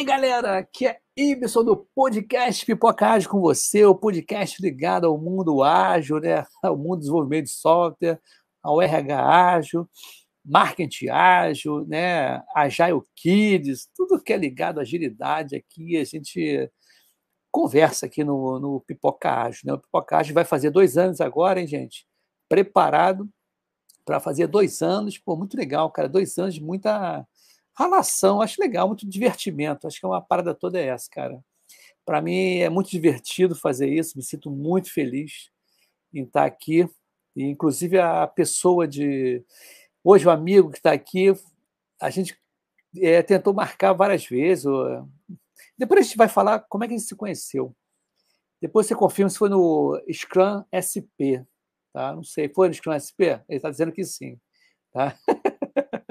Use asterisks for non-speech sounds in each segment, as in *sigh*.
aí, galera? Aqui é Ibson do podcast Pipoca Ágil com você, o podcast ligado ao mundo ágil, né? *laughs* ao mundo do desenvolvimento de software, ao RH ágil, marketing ágil, né? Agile Kids, tudo que é ligado à agilidade aqui, a gente conversa aqui no, no Pipoca Ágil. Né? O Pipoca Ágil vai fazer dois anos agora, hein, gente? Preparado para fazer dois anos. Pô, muito legal, cara. Dois anos de muita Relação, acho legal, muito divertimento. Acho que é uma parada toda é essa, cara. Para mim é muito divertido fazer isso, me sinto muito feliz em estar aqui. E, inclusive a pessoa de. Hoje, o amigo que está aqui, a gente é, tentou marcar várias vezes. Ou... Depois a gente vai falar como é que a gente se conheceu. Depois você confirma se foi no Scrum SP. Tá? Não sei, foi no Scrum SP? Ele está dizendo que sim. Tá? *laughs*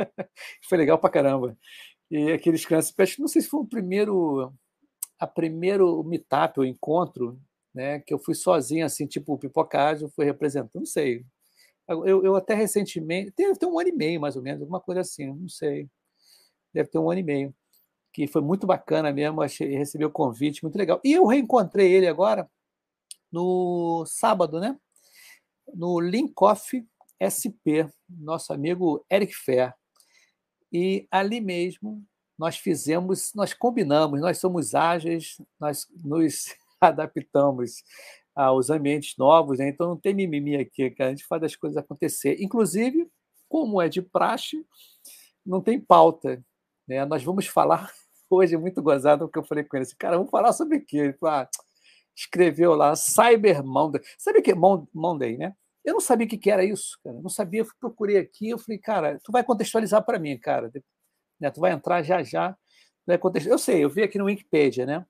*laughs* foi legal pra caramba. E aqueles crianças, não sei se foi o primeiro, a primeiro meetup, o encontro, né, que eu fui sozinho, assim, tipo, pipocagem, fui representando, não sei. Eu, eu até recentemente, deve ter um ano e meio, mais ou menos, alguma coisa assim, não sei. Deve ter um ano e meio. Que foi muito bacana mesmo, achei, recebi o convite, muito legal. E eu reencontrei ele agora no sábado, né? No Linkoff SP, nosso amigo Eric Fer. E ali mesmo nós fizemos, nós combinamos, nós somos ágeis, nós nos *laughs* adaptamos aos ambientes novos, né? então não tem mimimi aqui, a gente faz as coisas acontecer. Inclusive, como é de praxe, não tem pauta. Né? Nós vamos falar *laughs* hoje, é muito gozado o que eu falei com ele, assim, cara, vamos falar sobre o quê? Ele falou, ah, escreveu lá, Cyber Monday. Sabe o que é Monday, né? Eu não sabia o que era isso, cara. Eu não sabia, eu procurei aqui, eu falei, cara, tu vai contextualizar para mim, cara. Né? Tu vai entrar já já. Vai. Eu sei, eu vi aqui no Wikipedia, né?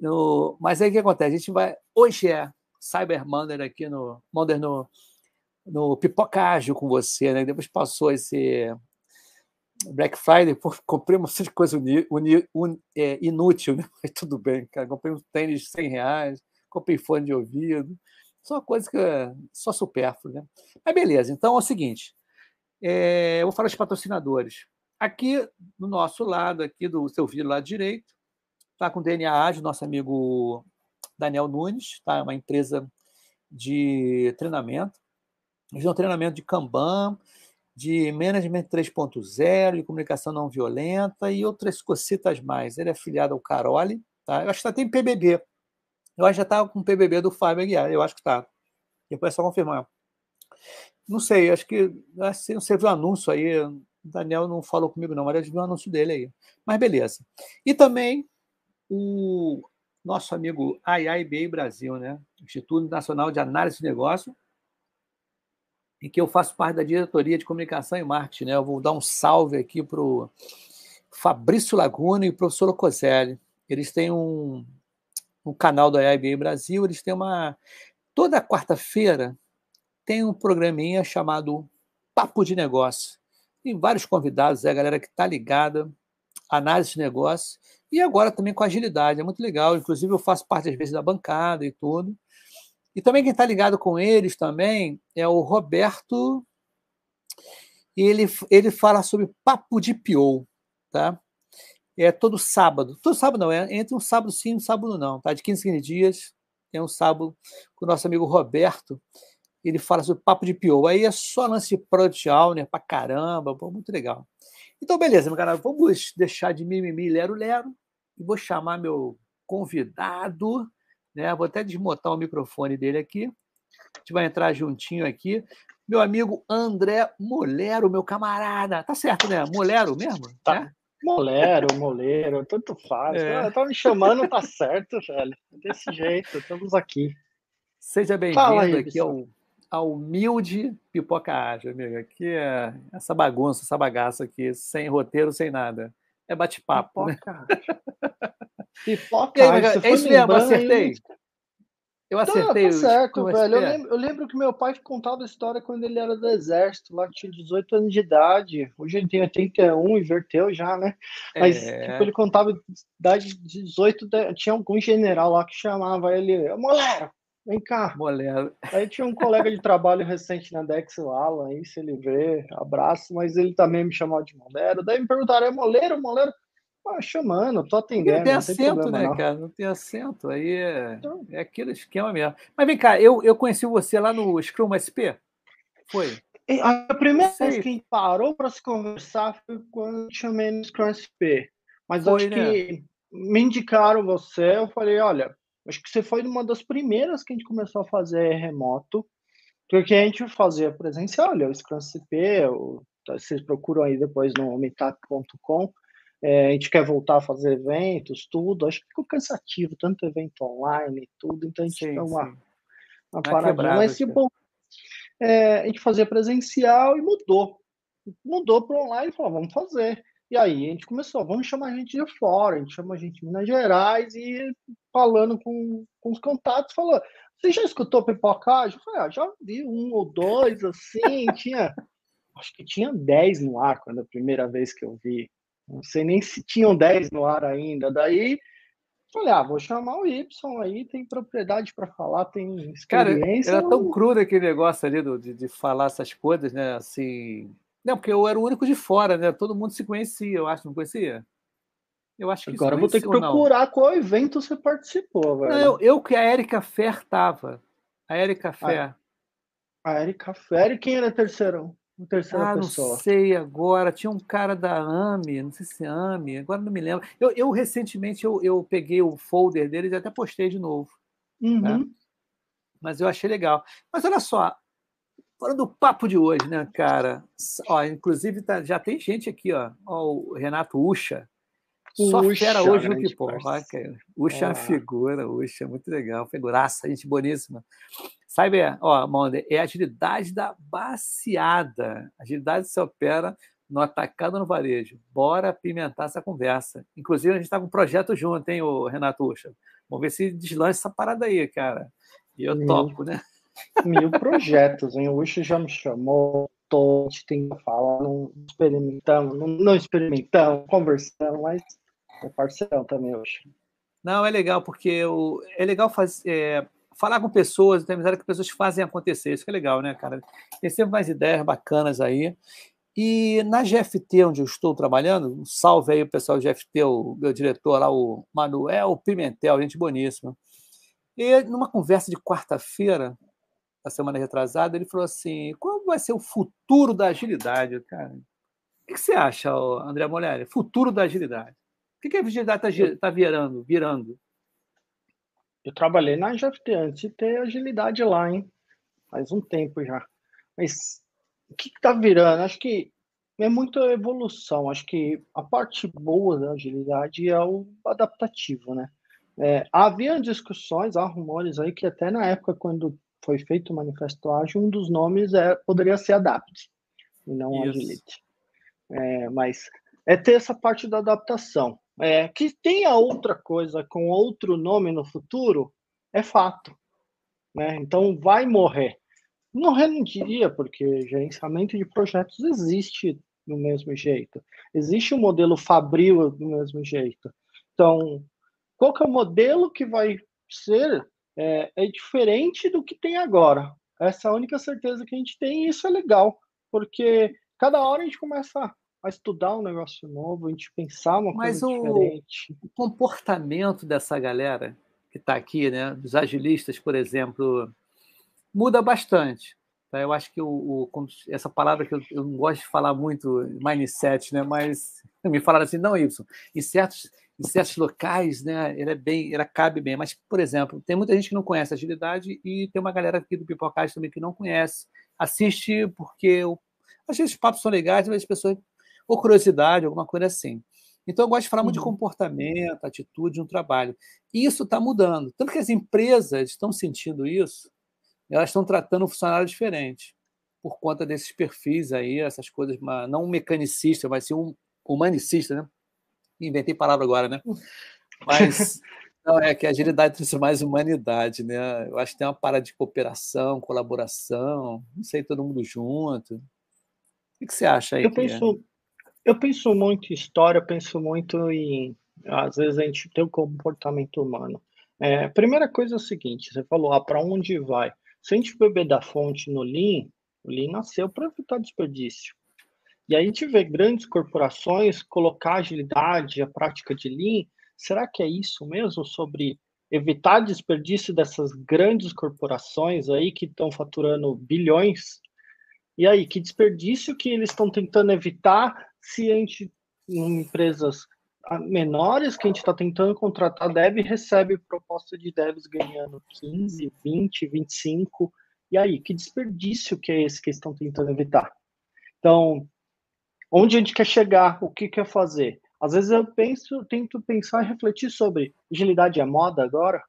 No... Mas aí o que acontece? A gente vai. Hoje é Cyber Monday aqui no Monday no, no Pipocágio com você, né? Depois passou esse Black Friday, pô, comprei uma de coisa uni, uni, un, é, inútil, né? *laughs* Mas tudo bem, cara. Comprei um tênis de 100 reais, comprei fone de ouvido. Só coisa que é só supérfluo, né? Mas beleza, então é o seguinte: é, eu vou falar dos patrocinadores. Aqui no nosso lado, aqui do seu vídeo lado direito, está com o DNA Ágil, nosso amigo Daniel Nunes, tá? uma empresa de treinamento. Eles dão treinamento de Kanban, de Management 3.0, de comunicação não violenta e outras cositas mais. Ele é afiliado ao Caroli, tá? Eu acho que está tem PBB, eu acho que já estava com o PBB do Fábio Aguiar, eu acho que está. Depois é só confirmar. Não sei, acho que você viu o anúncio aí, o Daniel não falou comigo não, mas eu vi o anúncio dele aí. Mas beleza. E também o nosso amigo IIBA Brasil, né? Instituto Nacional de Análise de Negócio, em que eu faço parte da diretoria de comunicação e marketing, né? Eu vou dar um salve aqui para o Fabrício Laguna e o professor Ocoselli. Eles têm um, no canal da IBA Brasil, eles têm uma. Toda quarta-feira tem um programinha chamado Papo de Negócio. Tem vários convidados, é a galera que está ligada, análise de negócio, e agora também com agilidade. É muito legal. Inclusive, eu faço parte, às vezes, da bancada e tudo. E também quem está ligado com eles também é o Roberto. Ele, ele fala sobre papo de PO, tá? É todo sábado. Todo sábado não, é entre um sábado sim e um sábado não, tá? De 15 15 dias, tem um sábado com o nosso amigo Roberto, ele fala sobre papo de pior. Aí é só lance de product owner pra caramba, pô, muito legal. Então, beleza, meu cara, vamos deixar de mimimi lero-lero e vou chamar meu convidado, né? Vou até desmontar o microfone dele aqui. A gente vai entrar juntinho aqui. Meu amigo André Molero, meu camarada. Tá certo, né? Molero mesmo? Tá. Né? Molero, moleiro, tanto faz. É. Tá me chamando, tá certo, velho. Desse jeito, estamos aqui. Seja bem-vindo aqui ao, ao humilde Pipoca Ágil, amigo. Aqui é essa bagunça, essa bagaça aqui, sem roteiro, sem nada. É bate-papo, né? Pipoca Ágil. *laughs* É isso mesmo, acertei. Eu acertei. Tá, tá certo, velho. Eu lembro, eu lembro, que meu pai contava a história quando ele era do exército, lá que tinha 18 anos de idade. Hoje ele tem 81, inverteu já, né? Mas é... tipo, ele contava idade de 18, tinha algum general lá que chamava ele, Molero, vem cá. Molero. Aí tinha um colega de trabalho recente na Dex Lala, aí se ele vê, abraço, mas ele também me chamava de Molero. Daí me perguntaram, é Moleiro, Moleiro? Ah, chamando, tô atendendo. Não tem acento, não tem né, não. cara? Não tem acento. Aí é, então... é aquele esquema mesmo. Mas vem cá, eu, eu conheci você lá no Scrum SP. Foi? A primeira vez que a gente parou para se conversar foi quando eu chamei no Scrum SP. Mas foi, acho né? que me indicaram você, eu falei, olha, acho que você foi uma das primeiras que a gente começou a fazer remoto, porque a gente fazia presencial, olha, o Scrum CP, o, vocês procuram aí depois no meetup.com, é, a gente quer voltar a fazer eventos, tudo. Acho que ficou cansativo, tanto evento online e tudo, então a gente sim, deu uma, uma paradinha. Mas, tipo, é, a gente fazia presencial e mudou. Mudou para online e falou, vamos fazer. E aí a gente começou, vamos chamar gente de fora, a gente chama gente de Minas Gerais e falando com, com os contatos, falou, você já escutou pipocagem? Eu falei, ah, já vi um ou dois, assim, tinha, acho que tinha dez no ar quando a primeira vez que eu vi. Não sei nem se tinham 10 no ar ainda. Daí falei, ah, vou chamar o Y aí, tem propriedade para falar, tem experiência. Cara, era tão crudo aquele negócio ali do, de, de falar essas coisas, né? Assim. Não, porque eu era o único de fora, né? Todo mundo se conhecia, eu acho, não conhecia? Eu acho que Agora vou ter que procurar qual evento você participou, velho. Não, eu, eu que a Erika Fer tava. A Erika Fer. A, a Erika Fer e quem era terceirão? Em terceira ah, pessoa. não sei agora. Tinha um cara da AMI, não sei se é AMI, agora não me lembro. Eu, eu recentemente eu, eu peguei o folder deles e até postei de novo. Né? Uhum. Né? Mas eu achei legal. Mas olha só, fora do papo de hoje, né, cara? Ó, inclusive tá, já tem gente aqui, ó. ó o Renato Ucha. Só Uxa, fera hoje no que pô. Ucha é uma figura, Ucha, muito legal, figuraça, gente boníssima. Cyber, ó, Monde, é agilidade da baseada. Agilidade se opera no atacado no varejo. Bora apimentar essa conversa. Inclusive, a gente está com um projeto junto, hein, o Renato Ucha? Vamos ver se deslança essa parada aí, cara. E eu mil, topo, né? Mil projetos, hein? O Ucha já me chamou, tô, a gente tem que falar, não experimentamos, não, não experimentamos, conversamos, mas é parceirão também, Ucha. Não, é legal, porque o, é legal fazer. É, falar com pessoas, ter amizade que pessoas fazem acontecer. Isso que é legal, né, cara? Tem sempre mais ideias bacanas aí. E na GFT, onde eu estou trabalhando, um salve aí o pessoal do GFT, o meu diretor lá, o Manuel Pimentel, gente boníssima. E numa conversa de quarta-feira, na semana retrasada, ele falou assim: qual vai ser o futuro da agilidade, cara? O que você acha, André Molhari? Futuro da agilidade. O que a agilidade está tá virando? virando? Eu trabalhei na GFT antes de ter agilidade lá, hein? Faz um tempo já. Mas o que, está virando? Acho que é muita evolução. Acho que a parte boa da agilidade é o adaptativo, né? É, havia discussões, há rumores aí que até na época quando foi feito o manifesto ágil, um dos nomes é, poderia ser Adapt, e não Isso. Agility. É, mas é ter essa parte da adaptação. É, que tenha outra coisa com outro nome no futuro é fato. Né? Então vai morrer. Morrer não diria, porque gerenciamento de projetos existe do mesmo jeito. Existe o um modelo Fabril do mesmo jeito. Então, qual que é o modelo que vai ser é, é diferente do que tem agora. Essa é a única certeza que a gente tem e isso é legal, porque cada hora a gente começa a estudar um negócio novo, a gente pensar uma Mas coisa o, diferente. o comportamento dessa galera que está aqui, né, dos agilistas, por exemplo, muda bastante. Tá? Eu acho que o, o, essa palavra que eu, eu, não gosto de falar muito, mindset, né, mas *laughs* me falaram assim, não, Y, em certos, em certos locais, né, ele é bem, ela cabe bem. Mas, por exemplo, tem muita gente que não conhece agilidade e tem uma galera aqui do Pipocast também que não conhece. Assiste porque às vezes os papos são legais, mas as pessoas ou curiosidade, alguma coisa assim. Então, eu gosto de falar muito de uhum. comportamento, atitude no trabalho. E isso está mudando. Tanto que as empresas estão sentindo isso, elas estão tratando o funcionário diferente, por conta desses perfis aí, essas coisas, não um mecanicista, mas sim um humanicista, né? Inventei palavra agora, né? Mas *laughs* não, é que a agilidade trouxe mais humanidade, né? Eu acho que tem uma parada de cooperação, colaboração, não sei, todo mundo junto. O que você acha aí? Eu penso, eu penso muito em história, penso muito em. Às vezes a gente tem o comportamento humano. É, primeira coisa é o seguinte: você falou, ah, para onde vai? Se a gente beber da fonte no Lean, o Lean nasceu para evitar desperdício. E a gente vê grandes corporações colocar agilidade, a prática de Lean. Será que é isso mesmo sobre evitar desperdício dessas grandes corporações aí que estão faturando bilhões? E aí, que desperdício que eles estão tentando evitar se a gente, em empresas menores que a gente está tentando contratar dev recebe proposta de devs ganhando 15, 20, 25. E aí, que desperdício que é esse que eles estão tentando evitar? Então, onde a gente quer chegar? O que quer fazer? Às vezes eu penso, tento pensar e refletir sobre agilidade é moda agora?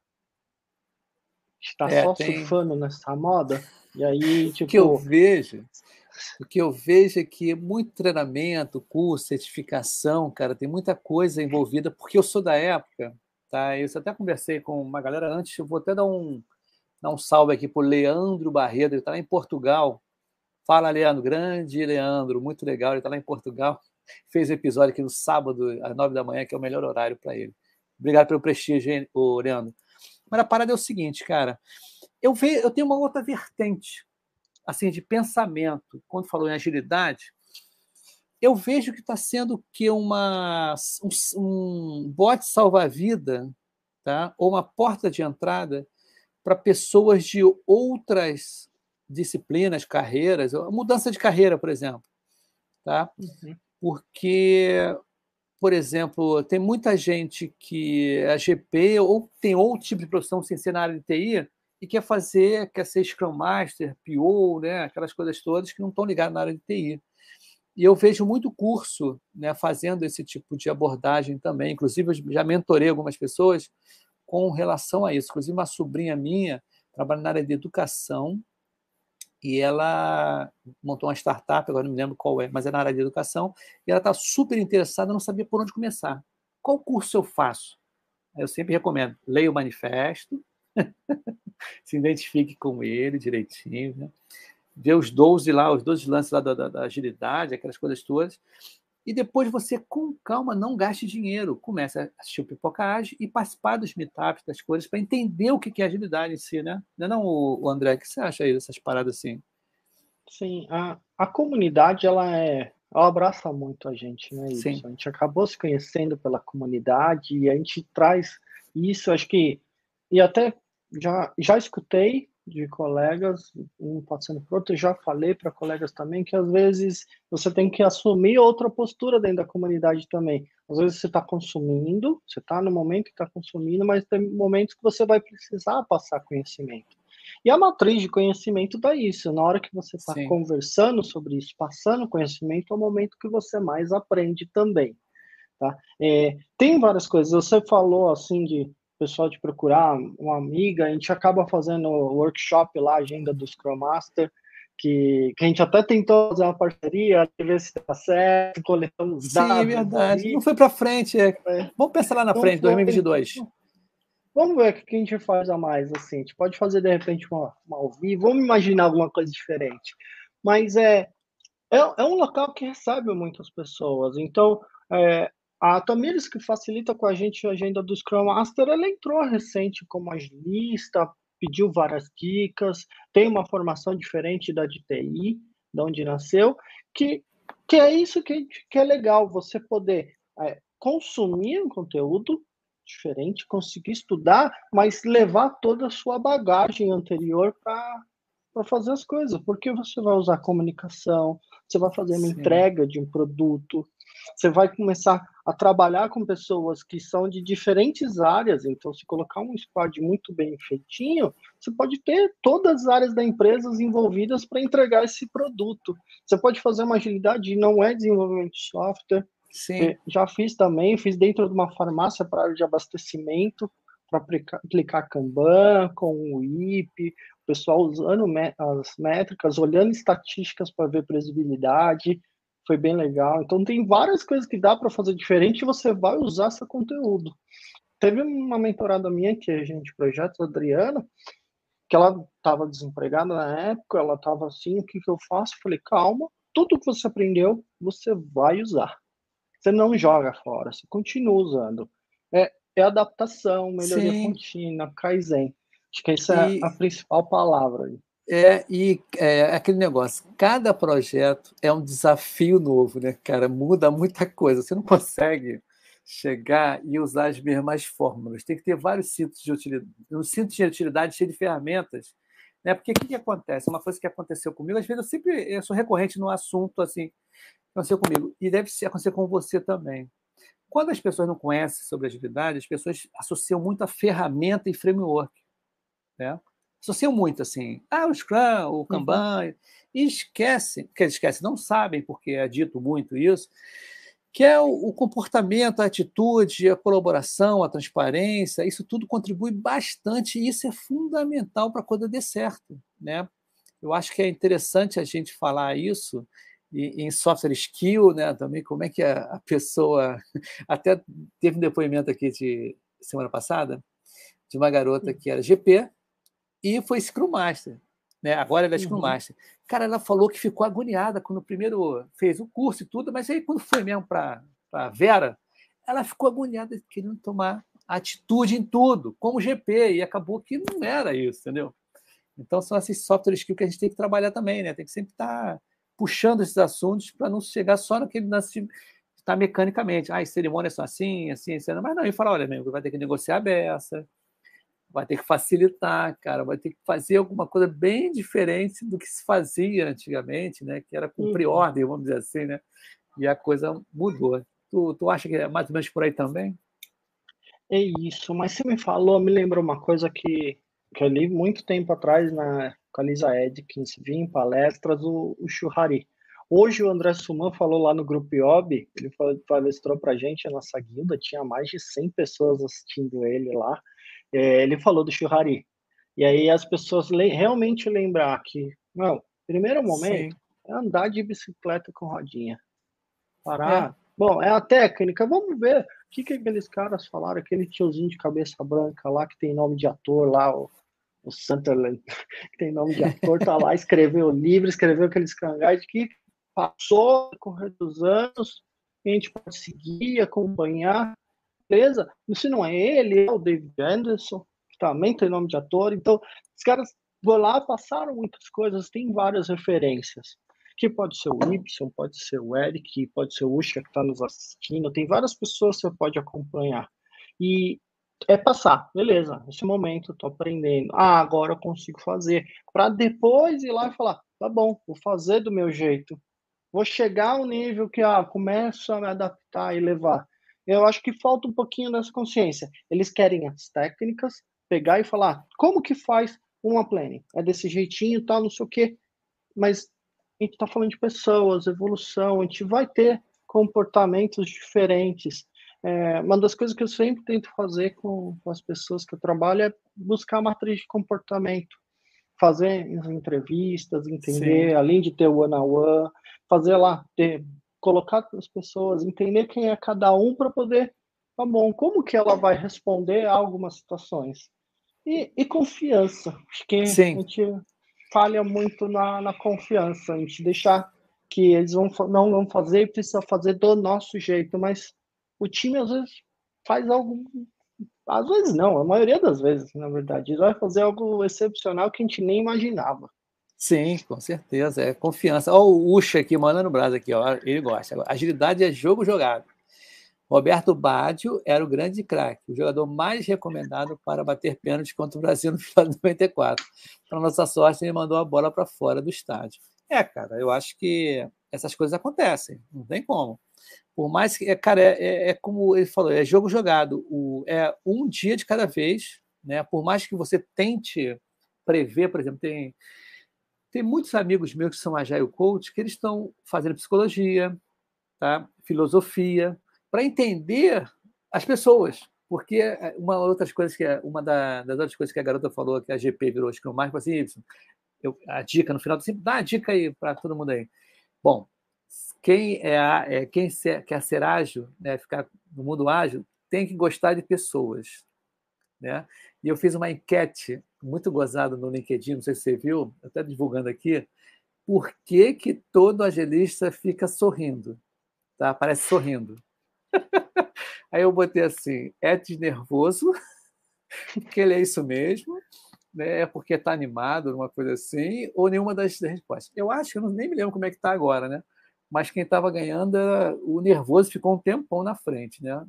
Está é, só tem... surfando nessa moda? E aí, tipo. *laughs* O que eu vejo o que eu vejo é que muito treinamento, curso, certificação, cara, tem muita coisa envolvida, porque eu sou da época, tá? Eu até conversei com uma galera antes, eu vou até dar um, dar um salve aqui para o Leandro Barredo, ele está lá em Portugal. Fala, Leandro, grande Leandro, muito legal, ele está lá em Portugal. Fez um episódio aqui no sábado, às nove da manhã, que é o melhor horário para ele. Obrigado pelo prestígio, Leandro. Mas a parada é o seguinte, cara. Eu, vejo, eu tenho uma outra vertente assim de pensamento, quando falou em agilidade, eu vejo que está sendo que uma um, um bote salva-vida, tá? Ou uma porta de entrada para pessoas de outras disciplinas, carreiras, mudança de carreira, por exemplo, tá? Uhum. Porque por exemplo, tem muita gente que é GP ou tem outro tipo de profissão sem ser na área de TI, e quer fazer, quer ser Scrum Master, PO, né, aquelas coisas todas que não estão ligadas na área de TI. E eu vejo muito curso né, fazendo esse tipo de abordagem também. Inclusive, eu já mentorei algumas pessoas com relação a isso. Inclusive, uma sobrinha minha trabalha na área de educação e ela montou uma startup, agora não me lembro qual é, mas é na área de educação, e ela está super interessada, não sabia por onde começar. Qual curso eu faço? Eu sempre recomendo, leia o manifesto, *laughs* se identifique com ele direitinho, né? Vê os 12 lá, os 12 lances lá da, da, da, agilidade, aquelas coisas todas. E depois você, com calma, não gaste dinheiro. Comece a assistir o Pipocage e participar dos meetups, das coisas, para entender o que é agilidade em si, né? Não é não, o André? O que você acha aí dessas paradas assim? Sim, a, a comunidade, ela é ela abraça muito a gente, né? Isso. Sim. A gente acabou se conhecendo pela comunidade e a gente traz isso, acho que e até já, já escutei de colegas, um passando por outro, já falei para colegas também que às vezes você tem que assumir outra postura dentro da comunidade também. Às vezes você está consumindo, você está no momento que está consumindo, mas tem momentos que você vai precisar passar conhecimento. E a matriz de conhecimento dá isso. Na hora que você está conversando sobre isso, passando conhecimento, é o momento que você mais aprende também. Tá? É, tem várias coisas. Você falou assim de pessoal de procurar uma amiga, a gente acaba fazendo workshop lá, agenda do Scrum Master, que, que a gente até tentou fazer uma parceria, ver se dá certo, coletando os dados. Sim, é verdade. Não foi para frente. É. É. Vamos pensar lá na frente, 2022. Vamos ver o que a gente faz a mais, assim. A gente pode fazer, de repente, uma, uma ao vivo, vamos imaginar alguma coisa diferente. Mas é, é, é um local que recebe muitas pessoas. Então, é, a Tamires, que facilita com a gente a agenda do Scrum Master, ela entrou recente como agilista, pediu várias dicas, tem uma formação diferente da de TI, de onde nasceu, que, que é isso que, que é legal, você poder é, consumir um conteúdo diferente, conseguir estudar, mas levar toda a sua bagagem anterior para fazer as coisas, porque você vai usar comunicação, você vai fazer uma Sim. entrega de um produto, você vai começar a trabalhar com pessoas que são de diferentes áreas. Então, se colocar um squad muito bem feitinho, você pode ter todas as áreas da empresa envolvidas para entregar esse produto. Você pode fazer uma agilidade, não é desenvolvimento de software. Sim. É, já fiz também, fiz dentro de uma farmácia para área de abastecimento, para aplicar, aplicar Kanban, com o IP, o pessoal usando as métricas, olhando estatísticas para ver previsibilidade foi bem legal. Então tem várias coisas que dá para fazer diferente e você vai usar esse conteúdo. Teve uma mentorada minha que é gente projeto, a Adriana, que ela estava desempregada na época, ela estava assim, o que, que eu faço? falei, calma, tudo que você aprendeu, você vai usar. Você não joga fora, você continua usando. É, é adaptação, melhoria Sim. contínua, Kaizen. Acho que essa e... é a principal palavra aí. É, e é, aquele negócio, cada projeto é um desafio novo, né, cara? Muda muita coisa. Você não consegue chegar e usar as mesmas fórmulas. Tem que ter vários cintos de utilidade, um cinto de utilidade cheio de ferramentas. Né? Porque o que, que acontece? Uma coisa que aconteceu comigo, às vezes eu sempre eu sou recorrente no assunto assim, aconteceu comigo, e deve acontecer com você também. Quando as pessoas não conhecem sobre agilidade, as pessoas associam muito a ferramenta e framework. Né? Associam muito assim, ah, o Scrum, o uhum. Kanban, uhum. e esquecem, que eles esquecem, não sabem, porque é dito muito isso, que é o, o, comportamento, a atitude, a colaboração, a transparência, isso tudo contribui bastante e isso é fundamental para a coisa dê certo. Né? Eu acho que é interessante a gente falar isso e, em software skill, né, também, como é que a, a pessoa... *laughs* Até teve um depoimento aqui de semana passada de uma garota hum. que era GP, e foi Scrum Master. Né? Agora ela é Scrum uhum. Master. Cara, ela falou que ficou agoniada quando primeiro fez o curso e tudo, mas aí quando foi mesmo para a Vera, ela ficou agoniada querendo tomar atitude em tudo, como GP, e acabou que não era isso, entendeu? Então são esses software skills que a gente tem que trabalhar também, né? Tem que sempre estar tá puxando esses assuntos para não chegar só naquele lance de estar mecanicamente. Ah, as cerimônias são assim, assim, assim. Mas não, e falar, olha, amigo, vai ter que negociar a beça, vai ter que facilitar, cara, vai ter que fazer alguma coisa bem diferente do que se fazia antigamente, né? Que era cumprir uhum. ordem, vamos dizer assim, né? E a coisa mudou. Tu, tu acha que é mais ou menos por aí também? É isso, mas você me falou, me lembrou uma coisa que, que eu li muito tempo atrás na, com a Lisa Edkins, vi em palestras o, o Churrari. Hoje o André Suman falou lá no Grupo IOB, ele palestrou para a gente, a nossa guilda, tinha mais de 100 pessoas assistindo ele lá, é, ele falou do churrari. E aí as pessoas le realmente lembrar que, não, primeiro momento Sim. é andar de bicicleta com rodinha. Parar. É. Bom, é a técnica, vamos ver o que, que aqueles caras falaram, aquele tiozinho de cabeça branca lá, que tem nome de ator lá, o, o Sunderland, *laughs* que tem nome de ator, tá lá, escreveu o livro, escreveu aqueles cangais que passou com dos anos, a gente pode seguir, acompanhar, certeza, se não é ele, é o David Anderson, que também tem nome de ator. Então, os caras vão lá, passaram muitas coisas, tem várias referências. Que pode ser o Y, pode ser o Eric, pode ser o Usha que está nos assistindo, tem várias pessoas que você pode acompanhar. E é passar, beleza, nesse momento estou aprendendo. Ah, agora eu consigo fazer. Para depois ir lá e falar, tá bom, vou fazer do meu jeito. Vou chegar ao nível que ah, começo a me adaptar e levar. Eu acho que falta um pouquinho dessa consciência. Eles querem as técnicas, pegar e falar como que faz uma planning. É desse jeitinho, tal, não sei o quê. Mas a gente está falando de pessoas, evolução, a gente vai ter comportamentos diferentes. É, uma das coisas que eu sempre tento fazer com, com as pessoas que eu trabalho é buscar a matriz de comportamento, fazer entrevistas, entender, Sim. além de ter o one-on-one, fazer lá, ter colocar as pessoas, entender quem é cada um para poder, tá bom, como que ela vai responder a algumas situações. E, e confiança. Acho que Sim. a gente falha muito na, na confiança, a gente deixar que eles vão, não vão fazer e precisa fazer do nosso jeito, mas o time às vezes faz algo às vezes não, a maioria das vezes, na verdade, ele vai fazer algo excepcional que a gente nem imaginava. Sim, com certeza. É confiança. Olha o Ucha aqui, mandando o braço aqui, ó. Ele gosta. Agilidade é jogo jogado. Roberto Baggio era o grande craque, o jogador mais recomendado para bater pênalti contra o Brasil no final de 94. Para nossa sorte, ele mandou a bola para fora do estádio. É, cara, eu acho que essas coisas acontecem, não tem como. Por mais que, é, cara, é, é, é como ele falou, é jogo jogado, o, é um dia de cada vez, né? Por mais que você tente prever, por exemplo, tem tem muitos amigos meus que são agile coach que eles estão fazendo psicologia, tá? filosofia, para entender as pessoas. Porque é, uma outras coisas que uma das outras coisas que a garota falou que a GP virou Scrum Master, assim, eu, a dica no final, sempre dá a dica aí para todo mundo aí. Bom, quem é, é quem ser, quer ser ágil, né, ficar no mundo ágil, tem que gostar de pessoas, né? E eu fiz uma enquete muito gozada no LinkedIn, não sei se você viu, até divulgando aqui, por que, que todo agilista fica sorrindo? Tá? Parece sorrindo. *laughs* Aí eu botei assim, é de nervoso, *laughs* que ele é isso mesmo, né? É porque está animado, uma coisa assim, ou nenhuma das respostas. Eu acho que eu nem me lembro como é que está agora, né? Mas quem estava ganhando, era, o nervoso ficou um tempão na frente, né?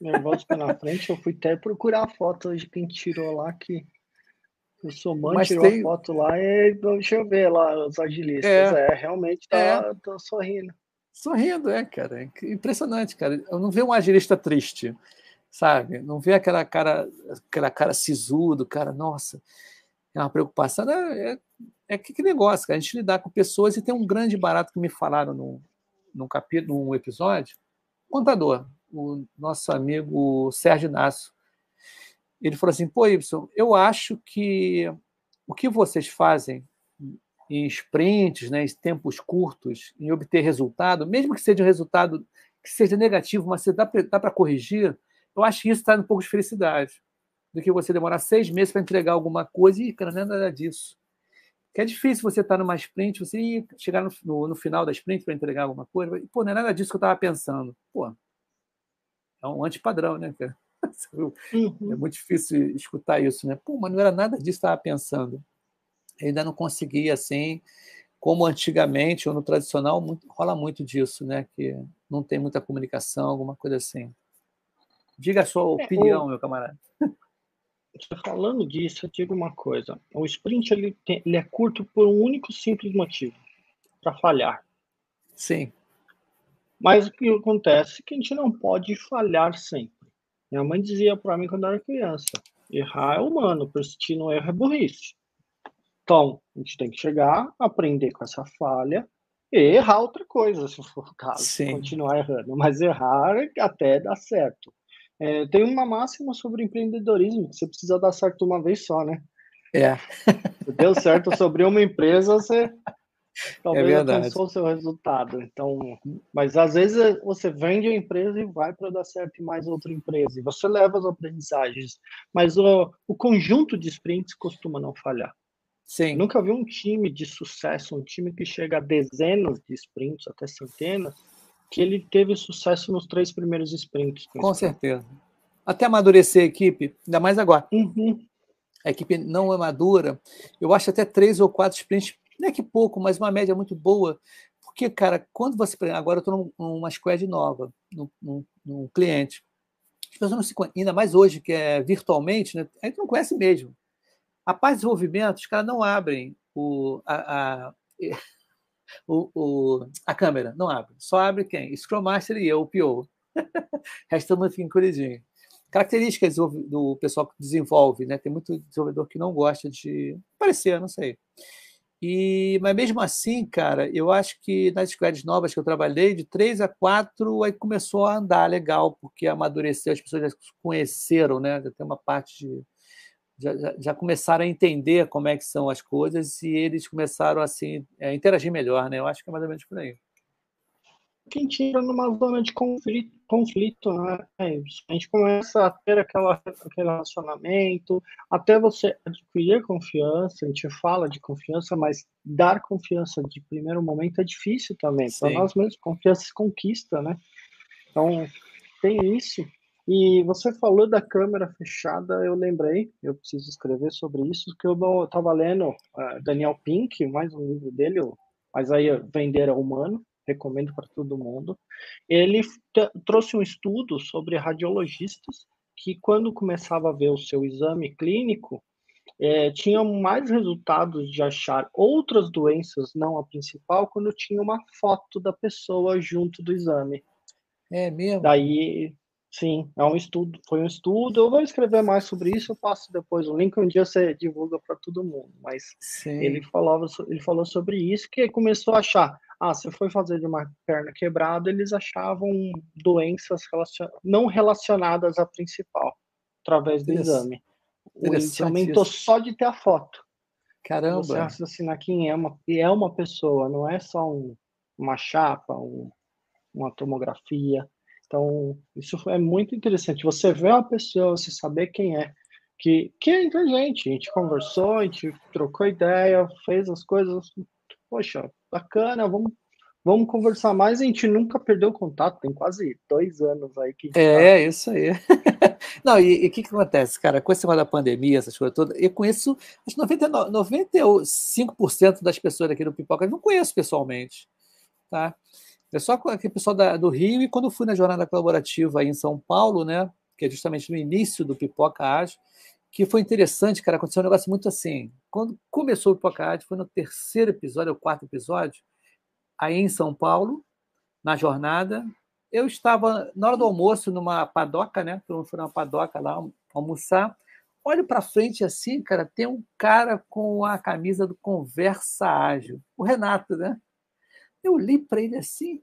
Nervoso ficou na frente, eu fui até procurar a foto de quem tirou lá que o Soman tirou tem... a foto lá e deixa eu ver lá os agilistas. É, é realmente tá, é. Tô sorrindo. Sorrindo, é, cara. É impressionante, cara. Eu não vejo um agilista triste sabe? Não vê aquela cara, aquela cara sisudo, cara, nossa, é uma preocupação. É, é, é que, que negócio, cara. A gente lidar com pessoas e tem um grande barato que me falaram num, num capítulo, num episódio, contador, o nosso amigo Sérgio Inácio. Ele falou assim: pô, Y, eu acho que o que vocês fazem em sprints, né, em tempos curtos, em obter resultado, mesmo que seja um resultado que seja negativo, mas dá para corrigir, eu acho que isso está um pouco de felicidade. Do que você demorar seis meses para entregar alguma coisa e, cara, não é nada disso. Que é difícil você estar tá numa sprint, você chegar no, no, no, final da sprint para entregar alguma coisa. E, pô, não é nada disso que eu estava pensando. Pô, é um antipadrão, né, cara? Uhum. É muito difícil escutar isso, né? Pô, mas não era nada disso que eu estava pensando. Eu ainda não conseguia, assim, como antigamente, ou no tradicional, muito, rola muito disso, né? Que não tem muita comunicação, alguma coisa assim. Diga a sua é, opinião, é, o... meu camarada. Falando disso, eu digo uma coisa. O sprint ele, tem, ele é curto por um único simples motivo, para falhar. Sim. Mas o que acontece é que a gente não pode falhar sempre. Minha mãe dizia para mim quando eu era criança: errar é humano, persistir no erro é burrice. Então, a gente tem que chegar, aprender com essa falha e errar outra coisa, se for o caso. Sim. Continuar errando. Mas errar até dar certo. É, tem uma máxima sobre empreendedorismo, você precisa dar certo uma vez só, né? É. Deu certo sobre uma empresa, você talvez é alcançou o seu resultado. Então, mas às vezes você vende a empresa e vai para dar certo em mais outra empresa. E você leva as aprendizagens. Mas o, o conjunto de sprints costuma não falhar. Sim. Nunca vi um time de sucesso, um time que chega a dezenas de sprints, até centenas, que ele teve sucesso nos três primeiros sprints. Com certeza. Até amadurecer a equipe, ainda mais agora. Uhum. A equipe não é madura. Eu acho até três ou quatro sprints, não é que pouco, mas uma média muito boa. Porque, cara, quando você. Agora eu estou numa squad nova, num, num, num, cliente. As pessoas não se conhecem, ainda mais hoje, que é virtualmente, né? a gente não conhece mesmo. A parte de desenvolvimento, os caras não abrem o, a, a *laughs* o, o, a câmera, não abre. Só abre quem? Scrum Master e eu, o PO. *laughs* Resta muito encolhidinho. Características do, do, pessoal que desenvolve, né? Tem muito desenvolvedor que não gosta de parecer, não sei. E, mas mesmo assim, cara, eu acho que nas squads novas que eu trabalhei, de três a quatro, aí começou a andar legal, porque amadureceu, as pessoas já conheceram, né? Já tem uma parte de já, já, começaram a entender como é que são as coisas e eles começaram assim, a interagir melhor, né? Eu acho que é mais ou menos por aí. Quem tira numa zona de conflito, conflito né? a gente começa a ter aquela, aquele relacionamento, até você adquirir confiança, a gente fala de confiança, mas dar confiança de primeiro momento é difícil também. Para nós mesmos, confiança se conquista, né? Então, tem isso. E você falou da câmera fechada, eu lembrei, eu preciso escrever sobre isso, que eu estava lendo uh, Daniel Pink, mais um livro dele, mas aí Vender é Humano, recomendo para todo mundo. Ele trouxe um estudo sobre radiologistas que, quando começava a ver o seu exame clínico, é, tinham mais resultados de achar outras doenças, não a principal, quando tinha uma foto da pessoa junto do exame. É mesmo? Daí Sim, é um estudo, foi um estudo. Eu vou escrever mais sobre isso, eu passo depois o link um dia você divulga para todo mundo. Mas Sim. ele falava, ele falou sobre isso que começou a achar, ah, se foi fazer de uma perna quebrada, eles achavam doenças relacion... não relacionadas à principal através do exame. O índice aumentou isso. só de ter a foto. Caramba. Você raciocinar quem é uma, é uma pessoa, não é só um, uma chapa, um, uma tomografia. Então, isso é muito interessante. Você vê uma pessoa, você saber quem é, que, que é inteligente. A gente conversou, a gente trocou ideia, fez as coisas. Poxa, bacana, vamos Vamos conversar mais. A gente nunca perdeu contato, tem quase dois anos aí que. É, tá... isso aí. *laughs* Não, e o que, que acontece, cara? Com esse negócio da pandemia, essas coisas todas, eu conheço acho 99, 95% das pessoas aqui no Pipoca, eu não conheço pessoalmente. Tá? É só aquele pessoal da, do Rio, e quando eu fui na jornada colaborativa aí em São Paulo, né? Que é justamente no início do Pipoca Ágil, que foi interessante, cara. Aconteceu um negócio muito assim. Quando começou o Ágil, foi no terceiro episódio, ou quarto episódio, aí em São Paulo, na jornada. Eu estava, na hora do almoço, numa padoca, né? Todo mundo foi numa padoca lá almoçar. Olho para frente assim, cara, tem um cara com a camisa do Conversa Ágil, o Renato, né? Eu li para ele assim,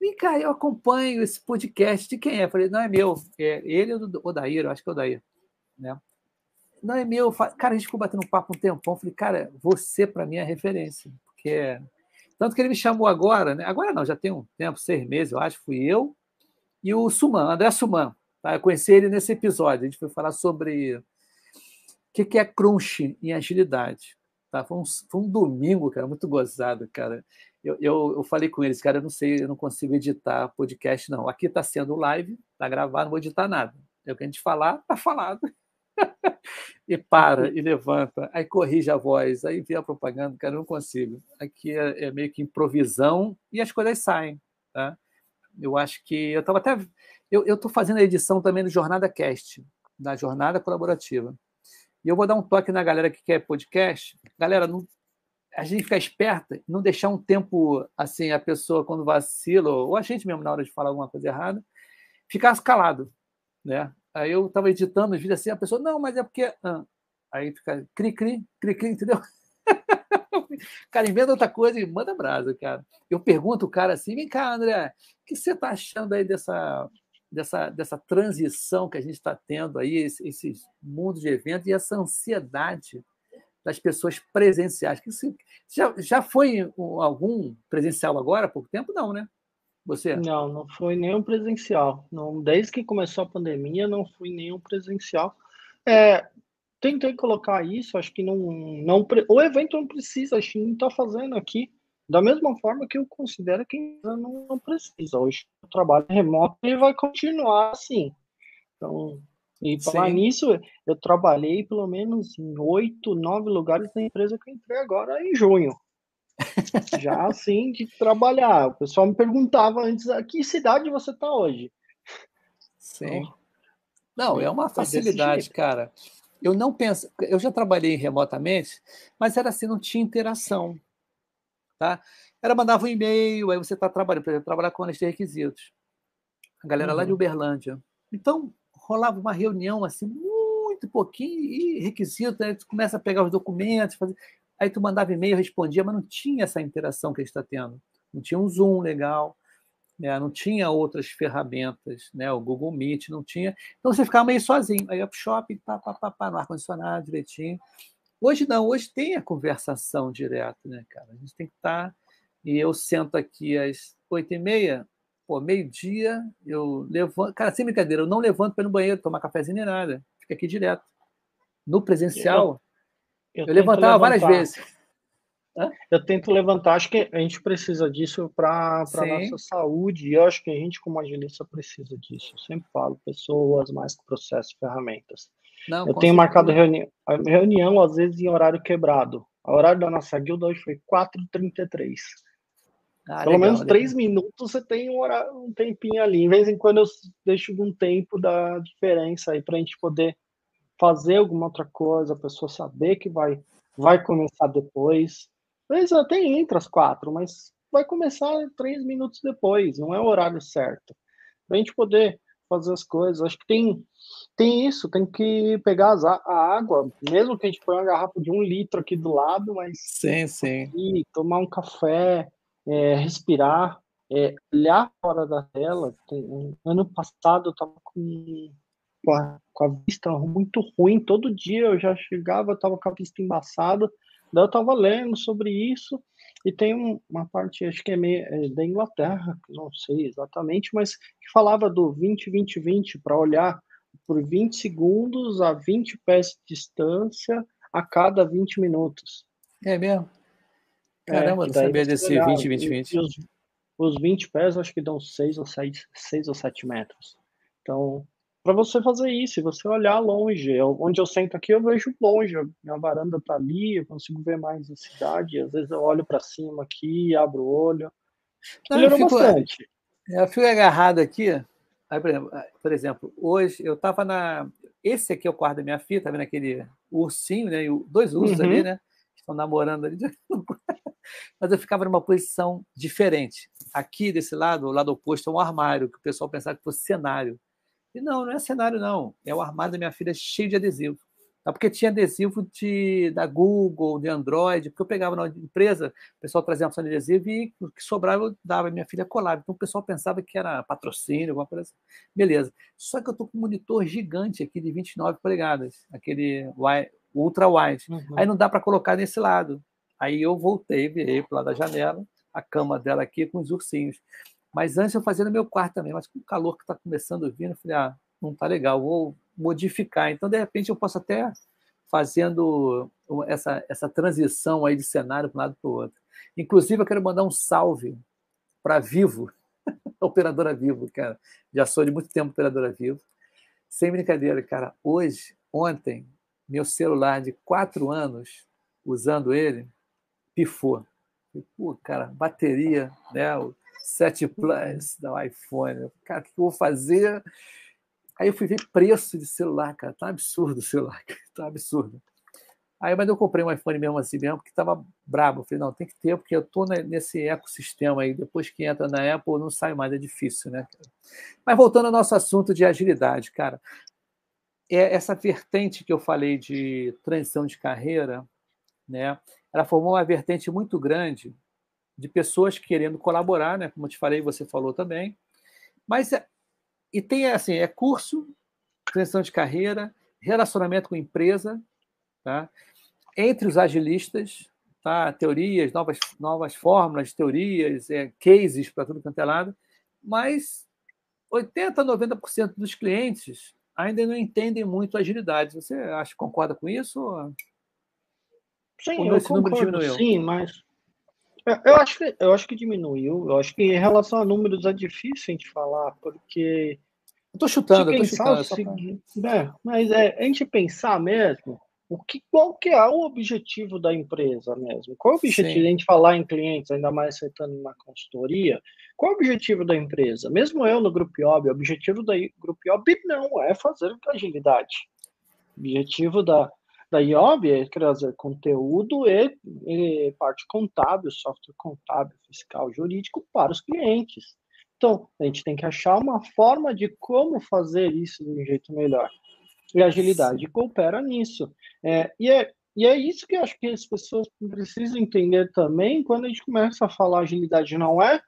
vem cá, eu acompanho esse podcast de quem é? Falei, não é meu, é ele ou Odair, eu acho que é o Odair, né? Não é meu, cara, a gente ficou batendo um papo um tempão, falei, cara, você para mim é referência, porque tanto que ele me chamou agora, né? Agora não, já tem um tempo, seis meses, eu acho, fui eu e o Suman, André Suman. Tá? Eu conheci ele nesse episódio. A gente foi falar sobre o que é crunch em agilidade. Tá? Foi, um, foi um domingo, cara, muito gozado, cara. Eu, eu, eu, falei com eles, cara, eu não sei, eu não consigo editar podcast, não. Aqui está sendo live, está gravado, não vou editar nada. É o que a gente falar, está falado. E para, e levanta, aí corrige a voz, aí vê a propaganda, cara, eu não consigo. Aqui é, é meio que improvisão e as coisas saem, tá? Eu acho que eu estava até eu estou fazendo a edição também do Jornada Cast, da Jornada Colaborativa. E eu vou dar um toque na galera que quer podcast. Galera, não, a gente fica esperta, não deixar um tempo assim, a pessoa quando vacila, ou a gente mesmo na hora de falar alguma coisa errada, ficar calado, né? Aí eu estava editando os vídeos assim, a pessoa, não, mas é porque. Ah. Aí fica cri, cri, cri, cri, entendeu? *laughs* cara, inventa outra coisa e manda brasa, cara. Eu pergunto o cara assim: vem cá, André, o que você está achando aí dessa, dessa, dessa transição que a gente está tendo aí, esse, esse mundo de eventos e essa ansiedade das pessoas presenciais? Que já, já foi algum presencial agora há pouco tempo? Não, né? Você? Não, não foi nenhum presencial. Não, desde que começou a pandemia, não fui nenhum presencial. É, tentei colocar isso, acho que não, não o evento não precisa, que não está fazendo aqui da mesma forma que eu considero que não, não precisa. Hoje o trabalho remoto e vai continuar assim. Então, e falar nisso, eu trabalhei pelo menos em oito, nove lugares da empresa que eu entrei agora em junho já assim de trabalhar. O pessoal me perguntava antes, a que cidade você está hoje? Sim. Então, não, é uma facilidade, cara. Eu não penso, eu já trabalhei remotamente, mas era assim, não tinha interação, tá? Era mandava um e-mail, aí você está trabalhando, por exemplo, trabalhar com lista de requisitos. A galera uhum. lá de uhum. Uberlândia. Então, rolava uma reunião assim, muito pouquinho, e requisito, né? Tu começa a pegar os documentos, fazer Aí tu mandava e-mail, respondia, mas não tinha essa interação que a gente está tendo. Não tinha um Zoom legal, né? não tinha outras ferramentas, né? o Google Meet não tinha. Então você ficava meio sozinho. Aí ia para o shopping, pá, pá, pá, pá, no ar-condicionado, direitinho. Hoje não, hoje tem a conversação direta, né, cara? A gente tem que estar. Tá... E eu sento aqui às oito e meia, pô, meio-dia, eu levanto. Cara, sem brincadeira, eu não levanto para ir no banheiro, tomar cafezinho nem nada. Fica aqui direto. No presencial, eu, eu levantava várias vezes. Eu tento levantar, acho que a gente precisa disso para a nossa saúde, e eu acho que a gente, como agilista, precisa disso. Eu sempre falo, pessoas mais que processos, ferramentas. Não, eu tenho marcado reunião, reunião, às vezes, em horário quebrado. O horário da nossa guilda hoje foi 4h33. Ah, Pelo legal, menos legal. três minutos você tem um, horário, um tempinho ali. Em vez em quando eu deixo um tempo da diferença aí para a gente poder fazer alguma outra coisa, a pessoa saber que vai, vai começar depois. Às vezes até entre as quatro, mas vai começar três minutos depois, não é o horário certo. Para a gente poder fazer as coisas, acho que tem, tem isso, tem que pegar as, a água, mesmo que a gente ponha uma garrafa de um litro aqui do lado, mas sim, sim. Tomar um café, é, respirar, é, olhar fora da tela. Tem, ano passado eu estava com com a, com a vista muito ruim. Todo dia eu já chegava, eu tava com a vista embaçada. Daí eu tava lendo sobre isso. E tem um, uma parte, acho que é, meio, é da Inglaterra, não sei exatamente, mas que falava do 20-20-20 para olhar por 20 segundos a 20 pés de distância a cada 20 minutos. É mesmo? É, Caramba, é, não sabia desse 20-20-20. os 20 pés acho que dão 6 ou 6, 6 ou 7 metros. Então, para você fazer isso, você olhar longe, eu, onde eu sento aqui eu vejo longe, minha varanda tá ali, eu consigo ver mais a cidade, às vezes eu olho para cima aqui, abro o olho. Não, Melhorou eu fico, bastante. Eu fico agarrado aqui, aí, por, exemplo, por exemplo, hoje eu estava na... Esse aqui é o quarto da minha filha, tá vendo aquele ursinho, né? Dois ursos uhum. ali, né? Estão namorando ali. *laughs* Mas eu ficava numa posição diferente. Aqui, desse lado, o lado oposto, é um armário, que o pessoal pensava que fosse cenário. E não, não é cenário, não. É o armário da minha filha cheio de adesivo. Tá? Porque tinha adesivo de, da Google, de Android, porque eu pegava na empresa, o pessoal trazia uma opção de adesivo e o que sobrava eu dava, minha filha colava. Então o pessoal pensava que era patrocínio, alguma coisa assim. Beleza. Só que eu estou com um monitor gigante aqui de 29 polegadas, aquele ultra wide. Uhum. Aí não dá para colocar nesse lado. Aí eu voltei, virei para lá da janela, a cama dela aqui com os ursinhos. Mas antes eu fazia no meu quarto também, mas com o calor que está começando a vir, eu falei, ah, não está legal, vou modificar. Então, de repente, eu posso até fazendo essa, essa transição aí de cenário para um lado para o outro. Inclusive, eu quero mandar um salve para Vivo, *laughs* operadora Vivo, cara. Já sou de muito tempo operadora Vivo. Sem brincadeira, cara. Hoje, ontem, meu celular de quatro anos, usando ele, pifou. Pô, cara, bateria, né? O 7 Plus do iPhone. Cara, o que eu vou fazer? Aí eu fui ver preço de celular, cara. Tá absurdo o celular, *laughs* tá absurdo. Aí, mas eu comprei um iPhone mesmo assim mesmo, porque tava brabo. Eu falei, não, tem que ter, porque eu tô nesse ecossistema aí. Depois que entra na Apple, não sai mais, é difícil, né? Mas voltando ao nosso assunto de agilidade, cara. É essa vertente que eu falei de transição de carreira, né? ela formou uma vertente muito grande de pessoas querendo colaborar, né? Como eu te falei, você falou também. Mas é, e tem assim, é curso, transição de carreira, relacionamento com empresa, tá? Entre os agilistas, tá? Teorias, novas novas fórmulas, teorias, é, cases para tudo quanto é lado. Mas 80, 90% dos clientes ainda não entendem muito agilidade. Você acha concorda com isso? Sim, eu concordo, sim, mas eu acho, que, eu acho que diminuiu. Eu acho que em relação a números é difícil a gente falar, porque. Eu tô chutando, eu tô chutando. Seguinte, é, mas é, a gente pensar mesmo o que, qual que é o objetivo da empresa mesmo? Qual é o objetivo Sim. de a gente falar em clientes, ainda mais acertando uma consultoria? Qual é o objetivo da empresa? Mesmo eu no Grupo IOB, o objetivo da Grupo IOB não é fazer agilidade. O objetivo da, da IOB é trazer conteúdo e, e, parte contábil, software contábil, fiscal, jurídico para os clientes. Então, a gente tem que achar uma forma de como fazer isso de um jeito melhor. E a agilidade coopera nisso. É, e, é, e é isso que eu acho que as pessoas precisam entender também quando a gente começa a falar agilidade. Não é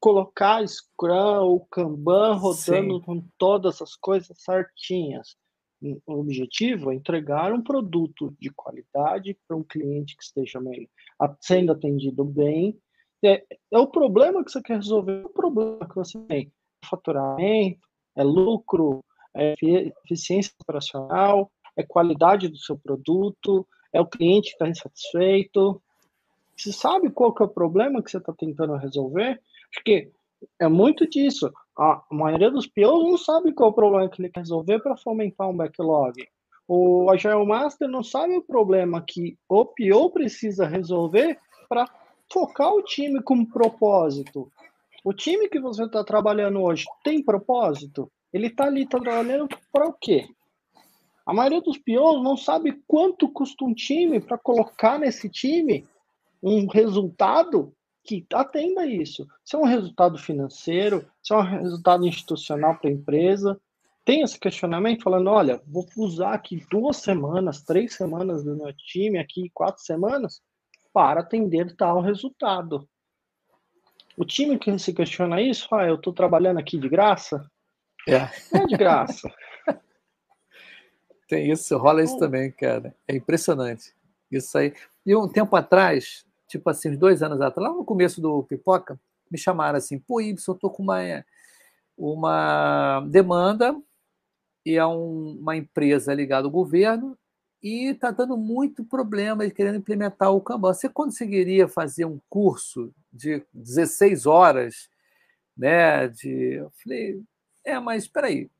colocar Scrum ou Kanban rodando Sim. com todas as coisas certinhas o objetivo é entregar um produto de qualidade para um cliente que esteja sendo atendido bem. É, é, o problema que você quer resolver, é o problema que você tem. É faturamento, é lucro, é eficiência operacional, é qualidade do seu produto, é o cliente que está insatisfeito. Você sabe qual que é o problema que você está tentando resolver? Porque é muito disso. A maioria dos POs não sabe qual é o problema que ele quer resolver para fomentar um backlog. O Agile Master não sabe o problema que o PO precisa resolver para focar o time com propósito. O time que você está trabalhando hoje tem propósito? Ele está ali tá trabalhando para o quê? A maioria dos POs não sabe quanto custa um time para colocar nesse time um resultado que atenda isso. Se é um resultado financeiro, se é um resultado institucional para a empresa, tem esse questionamento falando, olha, vou usar aqui duas semanas, três semanas do meu time, aqui quatro semanas, para atender tal resultado. O time que se questiona isso, ah, eu estou trabalhando aqui de graça? É. Não é de graça. *laughs* Tem isso, rola isso também, cara. É impressionante. Isso aí. E um tempo atrás, tipo assim, uns dois anos atrás, lá no começo do Pipoca, me chamaram assim, pô, Ibson, eu tô com uma, uma demanda e é um, uma empresa ligada ao governo e está dando muito problema de querendo implementar o Kanban. Você conseguiria fazer um curso de 16 horas né? De, eu falei, é, mas espera aí.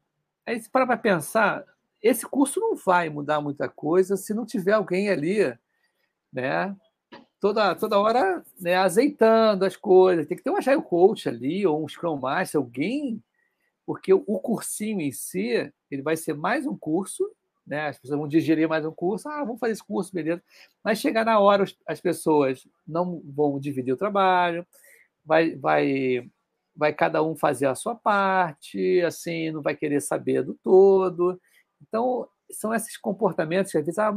Aí você para para pensar, esse curso não vai mudar muita coisa se não tiver alguém ali, né? Toda, toda hora né, azeitando as coisas. Tem que ter um agile coach ali, ou um Scrum Master, alguém, porque o, cursinho em si, ele vai ser mais um curso, né? As pessoas vão digerir mais um curso, ah, vamos fazer esse curso, beleza. Mas chegar na hora, as pessoas não vão dividir o trabalho, vai, vai vai cada um fazer a sua parte, assim, não vai querer saber do todo. Então, são esses comportamentos que às vezes, ah,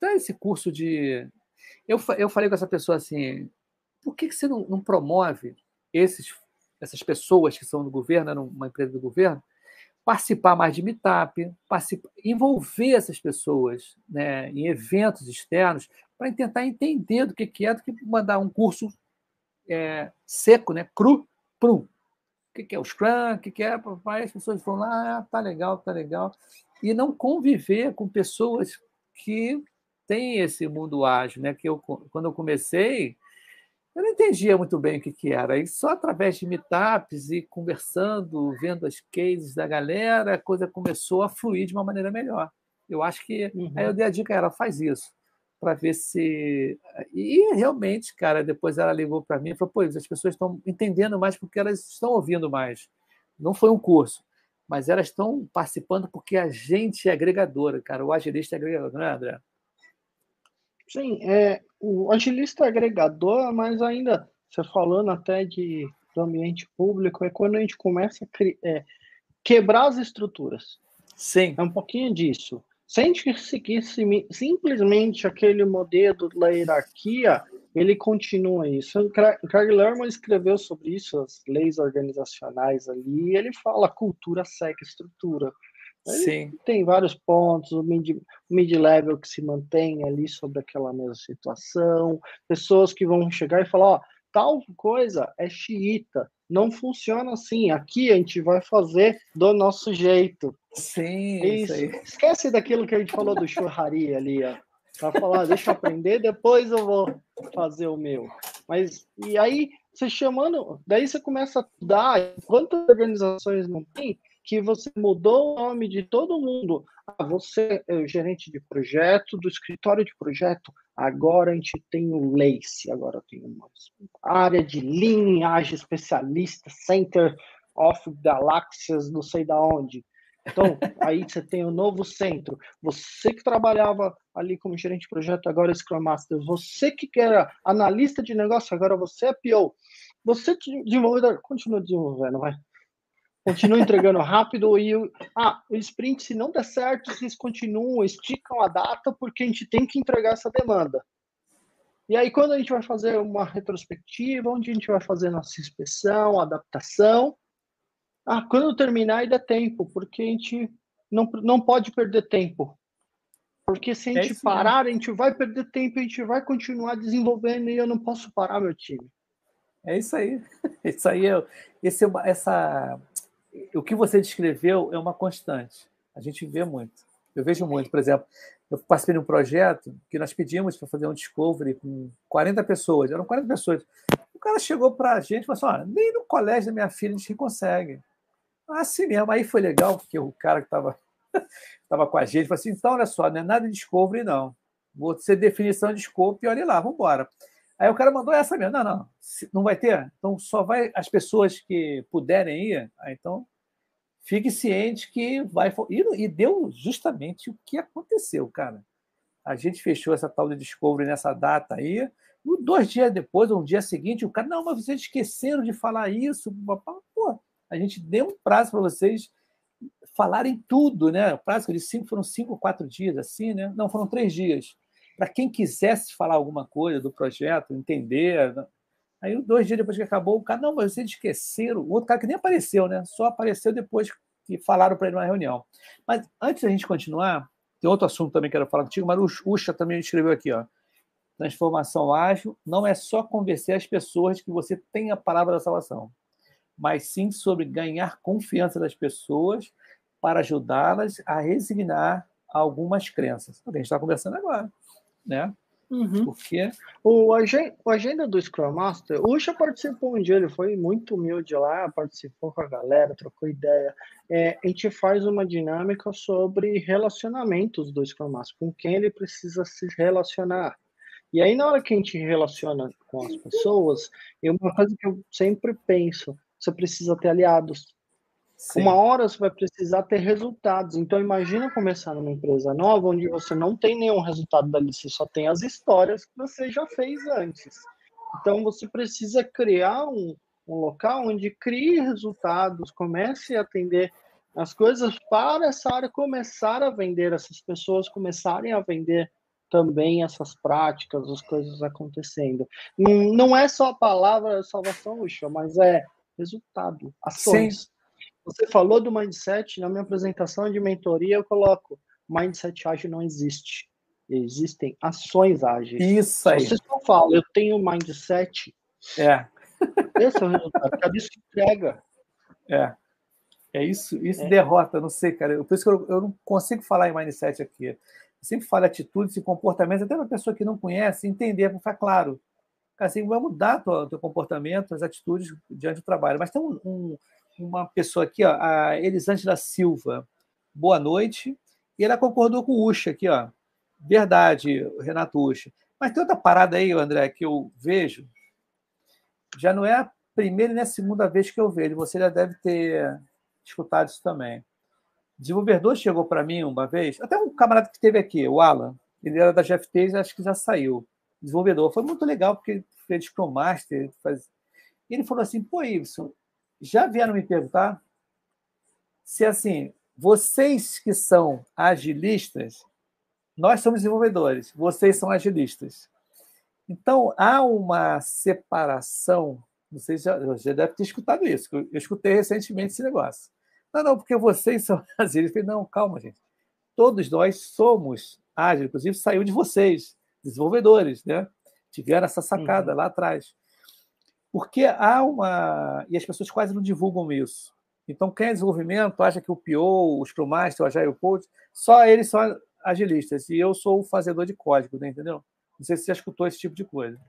dá esse curso de. Eu, eu falei com essa pessoa assim: por que, que você não, não promove esses, essas pessoas que são do governo, numa empresa do governo, participar mais de meetup, participar, envolver essas pessoas né, em eventos externos para tentar entender do que, que é, do que mandar um curso é, seco, né, cru, prum, que, que é o Scrum, o que, que é, as pessoas lá, ah, tá legal, tá legal, e não conviver com pessoas que têm esse mundo ágil, né? Que eu, quando eu comecei, eu não entendia muito bem o que, que era, e só através de meetups e conversando, vendo as cases da galera, a coisa começou a fluir de uma maneira melhor. Eu acho que uhum. aí eu dei a dica, ela faz isso para ver se. E realmente, cara, depois ela ligou para mim e falou: pô, as pessoas estão entendendo mais porque elas estão ouvindo mais. Não foi um curso, mas elas estão participando porque a gente é agregadora, cara. O agilista é agregador, não é, André? Sim, é, o agilista é agregador, mas ainda, você falando até de, do ambiente público, é quando a gente começa a é, quebrar as estruturas. Sim. É um pouquinho disso. Se a gente seguisse simplesmente aquele modelo da hierarquia, ele continua isso. Craig Lerman escreveu sobre isso, as leis organizacionais ali, e ele fala cultura segue estrutura. Sim. Tem vários pontos, o mid-level mid que se mantém ali sobre aquela mesma situação, pessoas que vão chegar e falar, ó, tal coisa é xiita, não funciona assim. Aqui a gente vai fazer do nosso jeito. Sim, isso. isso Esquece daquilo que a gente falou do churraria ali, ó. Pra falar, deixa eu aprender, depois eu vou fazer o meu. Mas, e aí, você chamando, daí você começa a dar, quantas organizações não tem, que você mudou o nome de todo mundo. Ah, você é o gerente de projeto, do escritório de projeto, agora a gente tem o LACE, agora tem uma área de linhagem especialista, Center of Galaxias, não sei da onde. Então, *laughs* aí você tem o um novo centro. Você que trabalhava ali como gerente de projeto, agora é Scrum Master. Você que era analista de negócio, agora você é PO. Você, desenvolvedor, continua desenvolvendo, vai. Continua entregando rápido e ah, o sprint, se não der certo, vocês continuam, esticam a data, porque a gente tem que entregar essa demanda. E aí, quando a gente vai fazer uma retrospectiva, onde a gente vai fazer nossa inspeção, adaptação, ah, quando terminar ainda tempo, porque a gente não, não pode perder tempo. Porque se a é gente é parar, mesmo. a gente vai perder tempo, a gente vai continuar desenvolvendo e eu não posso parar meu time. É isso aí. *laughs* Isso aí é, esse é uma, essa, o que você descreveu é uma constante. A gente vê muito. Eu vejo muito. Por exemplo, eu participei de um projeto que nós pedimos para fazer um discovery com 40 pessoas. Eram 40 pessoas. O cara chegou para a gente e falou assim: nem no colégio da minha filha a gente consegue. Assim mesmo. Aí foi legal, porque o cara que estava *laughs* tava com a gente falou assim: então, olha só, não é nada de discovery, não. Vou ser definição de scope e olha lá, vamos embora. Aí o cara mandou essa mesmo. Não, não, não vai ter? Então só vai as pessoas que puderem ir. Ah, então fique ciente que vai. E, e deu justamente o que aconteceu, cara. A gente fechou essa tal de Discovery nessa data aí. E dois dias depois, um dia seguinte, o cara, não, mas vocês esqueceram de falar isso. Pô, a gente deu um prazo para vocês falarem tudo, né? O prazo de cinco foram cinco, quatro dias, assim, né? Não, foram três dias para quem quisesse falar alguma coisa do projeto, entender. Né? Aí, dois dias depois que acabou, o cara, não, mas vocês esqueceram. O outro cara que nem apareceu, né? Só apareceu depois que falaram para ele numa reunião. Mas antes da gente continuar, tem outro assunto também que eu quero falar contigo, mas o Ucha também escreveu aqui, ó. Transformação ágil não é só convencer as pessoas que você tem a palavra da salvação, mas sim sobre ganhar confiança das pessoas para ajudá-las a resignar algumas crenças. O que a gente está conversando agora né? Uhum. Porque o, agenda, o agenda do Scrum Master, o Ucha participou um dia, ele foi muito humilde lá, participou com a galera, trocou ideia. É, a gente faz uma dinâmica sobre relacionamentos do Scrum Master, com quem ele precisa se relacionar. E aí, na hora que a gente relaciona com as pessoas, é uma coisa que eu sempre penso: você precisa ter aliados. Sim. Uma hora você vai precisar ter resultados. Então, imagina começar numa empresa nova onde você não tem nenhum resultado dali, você só tem as histórias que você já fez antes. Então, você precisa criar um, um local onde crie resultados, comece a atender as coisas para essa área começar a vender, essas pessoas começarem a vender também essas práticas, as coisas acontecendo. Não, é só a palavra salvação, Uxa, mas é resultado, ações. Sim. Você falou do mindset, na minha apresentação de mentoria eu coloco, mindset ágil não existe. Existem ações ágeis. Isso aí. Você só fala, eu tenho mindset. É. *laughs* Esse é o resultado. Cadê isso entrega? É. É isso, isso é. derrota, não sei, cara. Por isso que eu, eu não consigo falar em mindset aqui sempre fala atitudes e comportamentos, até uma pessoa que não conhece, entender, para ficar claro. Assim, vai mudar o teu comportamento, as atitudes diante do trabalho. Mas tem um, um, uma pessoa aqui, ó, a Elisângela Silva. Boa noite. E ela concordou com o Ucha aqui, ó. Verdade, Renato Ucha. Mas tem outra parada aí, André, que eu vejo. Já não é a primeira nem a segunda vez que eu vejo. Você já deve ter escutado isso também desenvolvedor chegou para mim uma vez, até um camarada que esteve aqui, o Alan, ele era da GFT, acho que já saiu. Desenvolvedor. Foi muito legal, porque ele fez Master. Faz... E ele falou assim: pô, Ibson, já vieram me perguntar se, assim, vocês que são agilistas, nós somos desenvolvedores, vocês são agilistas. Então, há uma separação, não sei se já, já deve ter escutado isso, eu escutei recentemente esse negócio. Não, não, porque vocês *laughs* são. Eu falei, não, calma, gente. Todos nós somos ágeis, inclusive saiu de vocês, desenvolvedores, né? Tiveram essa sacada uhum. lá atrás. Porque há uma. E as pessoas quase não divulgam isso. Então, quem é desenvolvimento acha que o PO, o Scrum Master, o Agile Coach, só eles são agilistas. E eu sou o fazedor de código, né, entendeu? Não sei se você escutou esse tipo de coisa.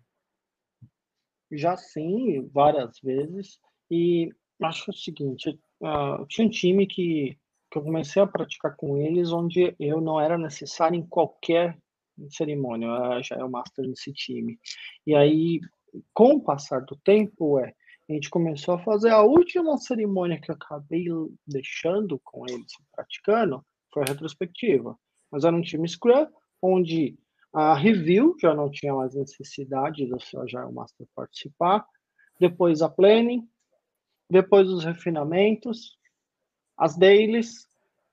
Já sim, várias vezes. E acho o seguinte: uh, tinha um time que, que eu comecei a praticar com eles, onde eu não era necessário em qualquer cerimônia, eu já é o master desse time. E aí, com o passar do tempo, é, a gente começou a fazer a última cerimônia que eu acabei deixando com eles praticando, foi a retrospectiva. Mas era um time Scrum, onde a review já não tinha mais necessidade do seu Agile Master participar, depois a planning, depois os refinamentos, as dailies.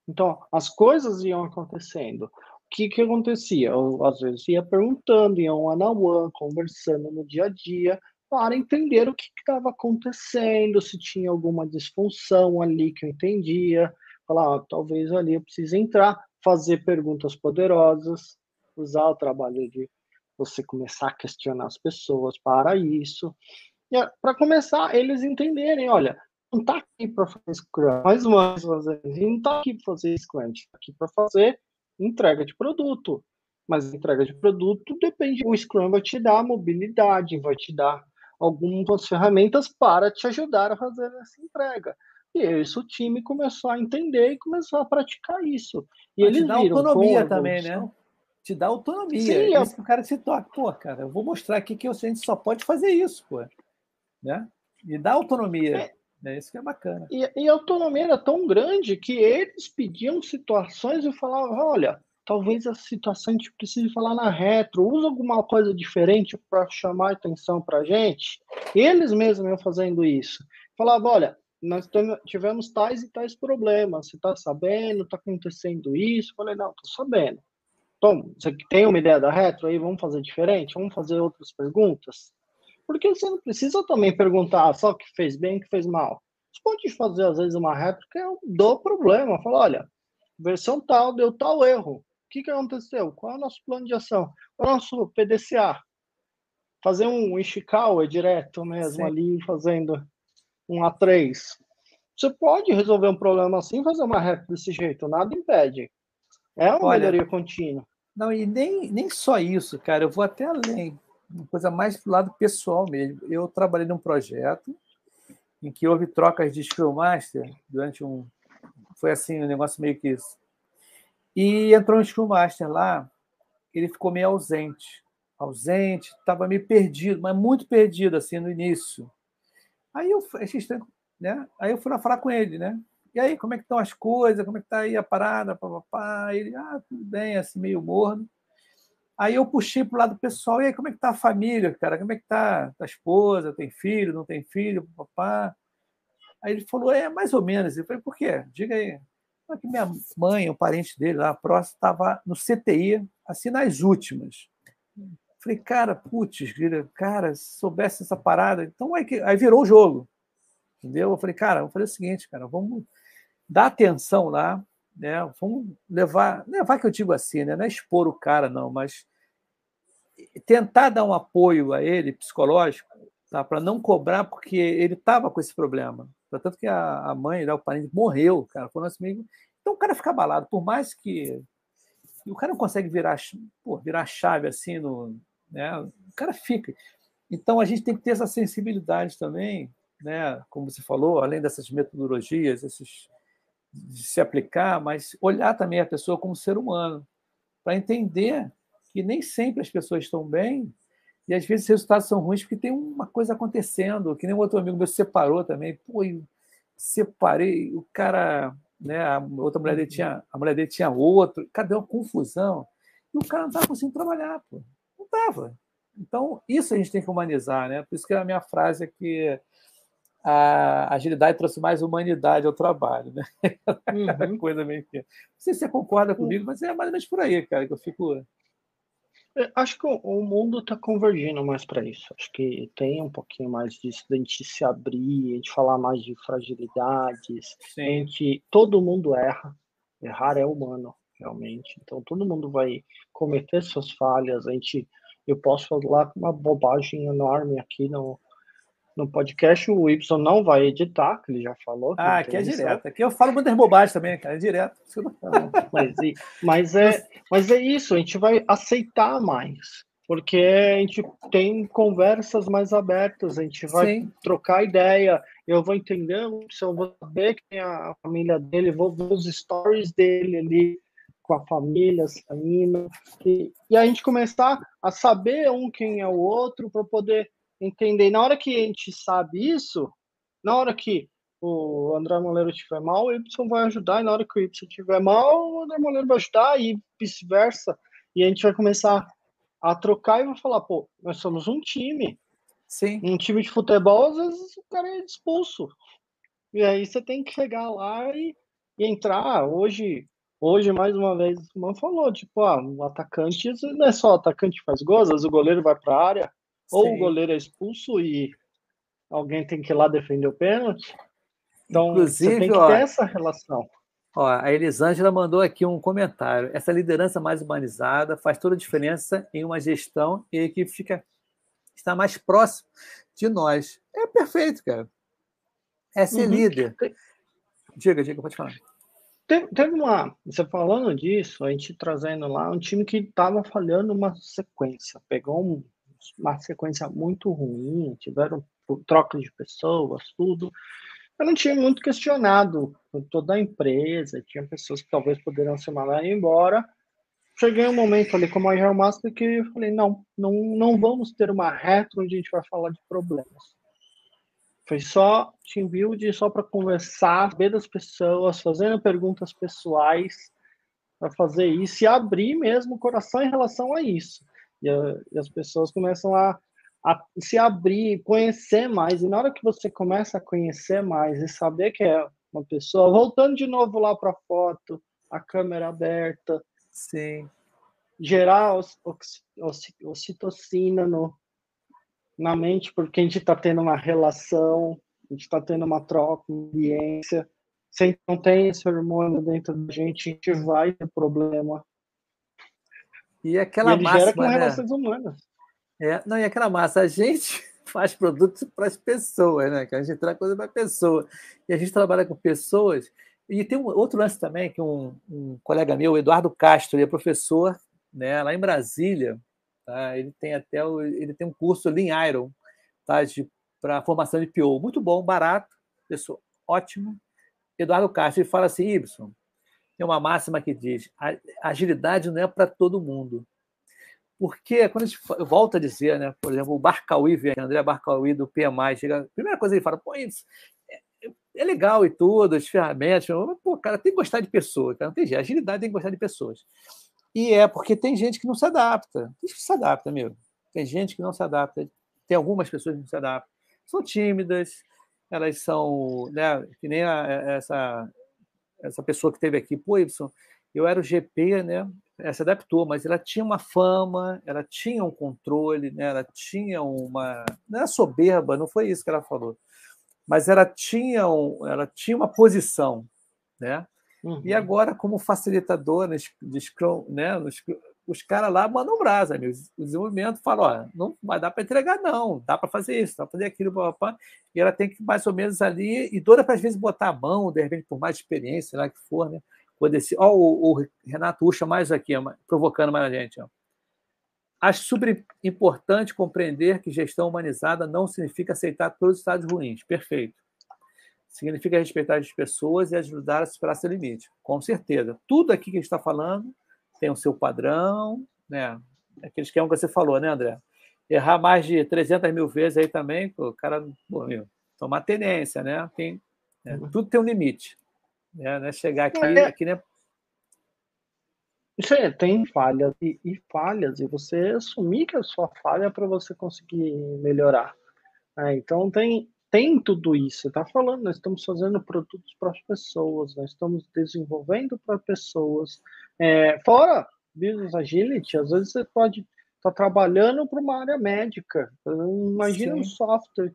Então, as coisas iam acontecendo. Que, que acontecia? Eu, às vezes, ia perguntando, ia one on one, conversando no dia a dia, para entender o que estava acontecendo, se tinha alguma disfunção ali que eu entendia. Falar, ah, talvez ali eu precise entrar, fazer perguntas poderosas, usar o trabalho de você começar a questionar as pessoas para isso para começar, eles entenderem, olha, não está aqui para fazer Scrum, mais uma vez fazer, não está aqui para fazer Scrum, está aqui para fazer entrega de produto. Mas entrega de produto depende, o Scrum vai te dar mobilidade, vai te dar algumas ferramentas para te ajudar a fazer essa entrega. E isso o time começou a entender e começou a praticar isso. E Mas eles te dá viram, autonomia também, né? Te dá autonomia. Sim, é isso que o cara se toca. Pô, cara, eu vou mostrar aqui que a gente só pode fazer isso, pô né? E dá autonomia. É. É isso que é bacana. E, e, a autonomia era tão grande que eles pediam situações e falavam: olha, talvez a situação a gente precise falar na retro, usa alguma coisa diferente para chamar atenção para a gente. Eles mesmos iam fazendo isso. Falavam: olha, nós tivemos tais e tais problemas, você está sabendo, está acontecendo isso? Eu falei: não, estou sabendo. Então, você tem uma ideia da retro aí? Vamos fazer diferente? Vamos fazer outras perguntas? Porque você não precisa também perguntar só o que fez bem, o que fez mal. Você pode fazer, às vezes, uma réplica do problema. Falar, olha, versão tal deu tal erro. O que, que aconteceu? Qual é o nosso plano de ação? Qual é o nosso PDCA? Fazer um Ishikawa direto mesmo Sim. ali, fazendo um A3. Você pode resolver um problema assim fazer uma réplica desse jeito, nada impede. É uma olha, melhoria contínua. Não, e nem, nem só isso, cara, eu vou até além. Uma coisa mais do lado pessoal mesmo. Eu trabalhei num projeto em que houve trocas de Scrum Master durante um. Foi assim, um negócio meio que isso. E entrou um Scrum Master lá, ele ficou meio ausente. Ausente, estava meio perdido, mas muito perdido assim no início. Aí eu achei estranho, né? Aí eu fui lá falar com ele, né? E aí, como é que estão as coisas? Como é que está aí a parada? Papapá. Ele, ah, tudo bem, assim, meio morno. Aí eu puxei para o lado pessoal, e aí, como é que está a família, cara? Como é que está a esposa? Tem filho, não tem filho? Papá. Aí ele falou, é, mais ou menos. Eu falei, por quê? Diga aí. Que minha mãe, o parente dele lá próximo, estava no CTI, assim, nas últimas. Falei, cara, putz, cara, se soubesse essa parada, então aí, aí virou o jogo. Entendeu? Eu falei, cara, vamos fazer o seguinte, cara, vamos dar atenção lá, né? Vamos levar, levar que eu digo assim, né? Não é expor o cara, não, mas tentar dar um apoio a ele psicológico, tá? Para não cobrar, porque ele estava com esse problema. Tanto que a, a mãe, né, o parente, morreu, cara, foi nosso amigo. Então o cara fica abalado, por mais que. o cara não consegue virar, pô, virar chave assim no. Né? O cara fica. Então a gente tem que ter essa sensibilidade também, né? como você falou, além dessas metodologias, esses de se aplicar, mas olhar também a pessoa como ser humano, para entender que nem sempre as pessoas estão bem e às vezes os resultados são ruins porque tem uma coisa acontecendo, que nem um outro amigo meu separou também, pô, eu separei, o cara, né, a outra mulher dele tinha, a mulher dele tinha outro, cadê uma confusão? E o cara não estava conseguindo trabalhar, pô. Não estava. Então, isso a gente tem que humanizar, né? Por isso que a minha frase é que a agilidade trouxe mais humanidade ao trabalho, né? *laughs* Uhum. coisa meio que. Não sei se você concorda comigo, mas é mais ou menos por aí, cara, que eu fico. É, acho que o mundo está convergindo mais para isso. Acho que tem um pouquinho mais disso, de a gente se abrir, a gente falar mais de fragilidades. Sim. A gente, todo mundo erra. Errar é humano, realmente. Então todo mundo vai cometer suas falhas. A gente, eu posso falar uma bobagem enorme aqui no, no podcast, o Y não vai editar, que ele já falou. Ah, aqui é direto. Aqui eu falo muitas bobagens também, cara, é direto. mas, mas, é, mas é isso, a gente vai aceitar mais. Porque a gente tem conversas mais abertas, a gente vai Sim. trocar ideia, eu vou entender, eu vou saber quem é a família dele, vou ver os stories dele ali com a família saindo, e, e a gente começar a saber um quem é o outro para poder entender. Na hora que a gente sabe isso, na hora que o André Moleiro estiver mal, o Y vai ajudar, e na hora que o Y estiver mal, o André Moleiro vai ajudar, e vice-versa. E a gente vai começar a trocar e vai falar, pô, nós somos um time. Sim. Um time de futebol, às vezes o cara é expulso. E aí você tem que chegar lá e, e entrar. Hoje, hoje, mais uma vez, o Man falou, tipo, ah, o atacante não é só o atacante que faz gols, às vezes o goleiro vai para a área, ou Sim. o goleiro é expulso e alguém tem que ir lá defender o pênalti. Então, Inclusive, você tem que ó, ter essa relação. Ó, a Elisângela mandou aqui um comentário. Essa liderança mais humanizada faz toda a diferença em uma gestão e a equipe fica, está mais próxima de nós. É perfeito, cara. É ser uhum. líder. Diga, diga, pode falar. Teve, teve uma. Você falando disso, a gente trazendo lá um time que estava falhando uma sequência. Pegou um uma sequência muito ruim, tiveram troca de pessoas, tudo. Eu não tinha muito questionado toda a empresa, tinha pessoas que talvez poderiam ser mandadas embora. Cheguei um momento ali como a Agile Master que eu falei, não, não, não vamos ter uma retro onde a gente vai falar de problemas. Foi só team build, só para conversar, ver das pessoas, fazendo perguntas pessoais, para fazer isso e abrir mesmo o coração em relação a isso. E, a, e as pessoas começam a, a se abrir, conhecer mais. E na hora que você começa a conhecer mais e saber que é uma pessoa, voltando de novo lá para a foto, a câmera aberta. Sim. Gerar ocitocina no, na mente, porque a gente está tendo uma relação, a gente está tendo uma troca, uma ambiência. Se não tem esse hormônio dentro da gente, a gente vai ter problema. E aquela e ele máxima, gera com né? relações humanas. É, não, e aquela massa, a gente *laughs* faz produtos para as pessoas, né? Que a gente traz coisa para a pessoa. E a gente trabalha com pessoas. E tem um outro lance também, que um, um colega meu, Eduardo Castro, ele é professor né, lá em Brasília, tá? ele tem até o, ele tem um curso Lean Iron tá? para formação de PO. Muito bom, barato, pessoa ótimo. Eduardo Castro ele fala assim, Ibson, tem uma máxima que diz: agilidade não é para todo mundo. Porque quando a gente volta a dizer, né, por exemplo, o Barcauí, André Barcauí do PMI, chega, a primeira coisa que ele fala, pô, isso é, é legal e tudo, as ferramentas, mas, pô, cara, tem que gostar de pessoas, cara, não tem jeito, agilidade tem que gostar de pessoas. E é porque tem gente que não se adapta, tem gente que se adapta, meu. Tem gente que não se adapta, tem algumas pessoas que não se adaptam. São tímidas, elas são, né, que nem a, essa, essa pessoa que teve aqui, pô, Y, eu era o GP, né? Ela se adaptou, mas ela tinha uma fama, ela tinha um controle, né? ela tinha uma. Não é soberba, não foi isso que ela falou, mas ela tinha, um, ela tinha uma posição. Né? Uhum. E agora, como facilitadora né? Os caras lá mandam brasa, amigo. O desenvolvimento fala, ó, não vai dar para entregar, não, dá para fazer isso, dá para fazer aquilo, papá. e ela tem que mais ou menos ali, e toda para às vezes botar a mão, de repente, por mais experiência, lá que for, né? Poder ser. Ó, o, o Renato Ucha mais aqui, provocando mais a gente. Ó. Acho super importante compreender que gestão humanizada não significa aceitar todos os estados ruins. Perfeito. Significa respeitar as pessoas e ajudar a superar seu limite. Com certeza. Tudo aqui que a gente está falando tem o seu padrão, né? Aqueles que é o que você falou, né, André? Errar mais de 300 mil vezes aí também, o cara, pô, meu, tomar tenência, né? Tem, né? Uhum. Tudo tem um limite. Né? Não é chegar aqui, é. aqui né? Isso aí, tem falhas e, e, falhas, e você assumir que a sua falha é para você conseguir melhorar. É, então tem, tem tudo isso. Você está falando, nós estamos fazendo produtos para as pessoas, nós estamos desenvolvendo para pessoas, é, fora Business Agility, às vezes você pode estar tá trabalhando para uma área médica. Imagina Sim. um software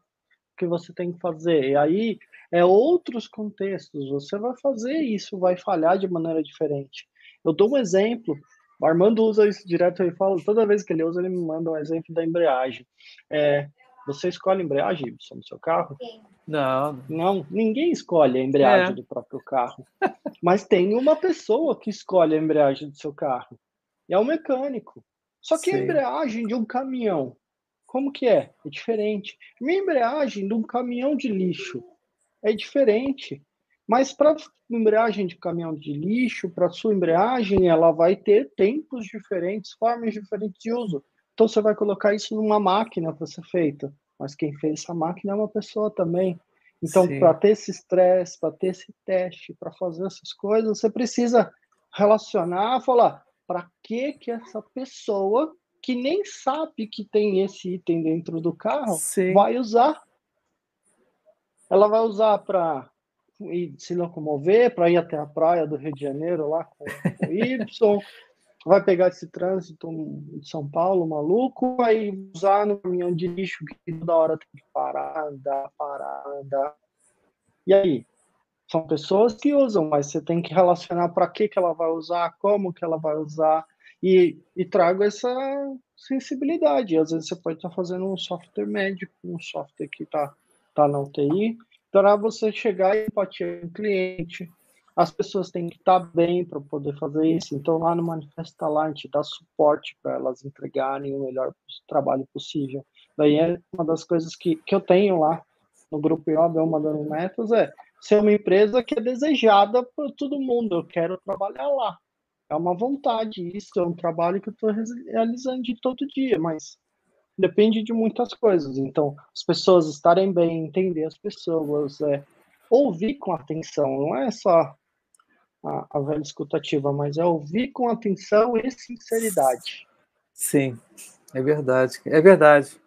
que você tem que fazer. E aí é outros contextos. Você vai fazer isso, vai falhar de maneira diferente. Eu dou um exemplo. O Armando usa isso direto e fala, toda vez que ele usa, ele me manda um exemplo da embreagem. É, você escolhe a embreagem no seu carro? Não. Não, ninguém escolhe a embreagem é. do próprio carro. Mas tem uma pessoa que escolhe a embreagem do seu carro. É o mecânico. Só que Sim. a embreagem de um caminhão, como que é? É diferente. Minha embreagem de um caminhão de lixo é diferente. Mas para embreagem de caminhão de lixo, para sua embreagem, ela vai ter tempos diferentes, formas diferentes de uso. Então você vai colocar isso numa máquina para ser feito, mas quem fez essa máquina é uma pessoa também. Então, para ter esse estresse, para ter esse teste, para fazer essas coisas, você precisa relacionar, falar para que que essa pessoa que nem sabe que tem esse item dentro do carro Sim. vai usar. Ela vai usar para se locomover, para ir até a praia do Rio de Janeiro lá com o Y, *laughs* vai pegar esse trânsito de São Paulo maluco, vai usar no caminhão de lixo que toda hora tem que parar, andar, parar, andar. E aí? São pessoas que usam, mas você tem que relacionar para que, que ela vai usar, como que ela vai usar, e, e trago essa sensibilidade. Às vezes você pode estar tá fazendo um software médico, um software que está tá na UTI, para você chegar e empatia com o cliente, as pessoas têm que estar bem para poder fazer isso. Então, lá no Manifesto tá gente dá suporte para elas entregarem o melhor trabalho possível. Daí é uma das coisas que, que eu tenho lá no Grupo IOB, uma das metas, é ser uma empresa que é desejada por todo mundo. Eu quero trabalhar lá. É uma vontade, isso é um trabalho que eu estou realizando de todo dia, mas depende de muitas coisas. Então, as pessoas estarem bem, entender as pessoas, é, ouvir com atenção, não é só a, a velha escutativa, mas é ouvir com atenção e sinceridade. Sim, é verdade. É verdade.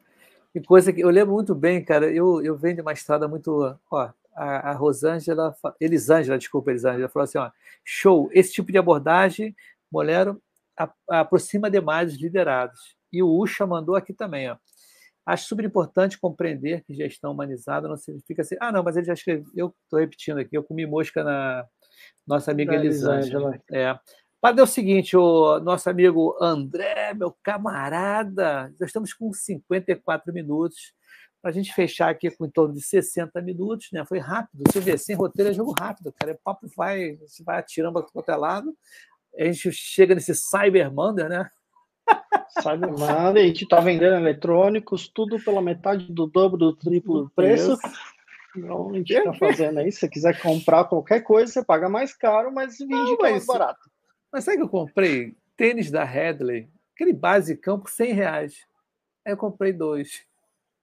E coisa que eu lembro muito bem, cara, eu, eu venho de uma estrada muito. Ó, a, a Rosângela, Elisângela, desculpa, Elisângela, falou assim: ó, show, esse tipo de abordagem, Molero, aproxima demais os liderados. E o Ucha mandou aqui também, ó. Acho super importante compreender que gestão humanizada não significa assim. Ah, não, mas ele já escreveu. Eu estou repetindo aqui, eu comi mosca na, nossa amiga Elisângela. É. Mas é o seguinte, o nosso amigo André, meu camarada, já estamos com 54 minutos. Para a gente fechar aqui com em torno de 60 minutos, né? Foi rápido. Você vê, sem roteiro é jogo rápido, cara. O papo vai, você vai atirando para qualquer lado. A gente chega nesse Cyber Monday, né? Do nada, *laughs* a gente tá vendendo eletrônicos, tudo pela metade do dobro, do triplo do preço. Então, a gente tá fazendo aí. Se você quiser comprar qualquer coisa, você paga mais caro, mas vende é mais barato. Mas sabe que eu comprei? Tênis da Headley, aquele basicão por 100 reais. Aí eu comprei dois.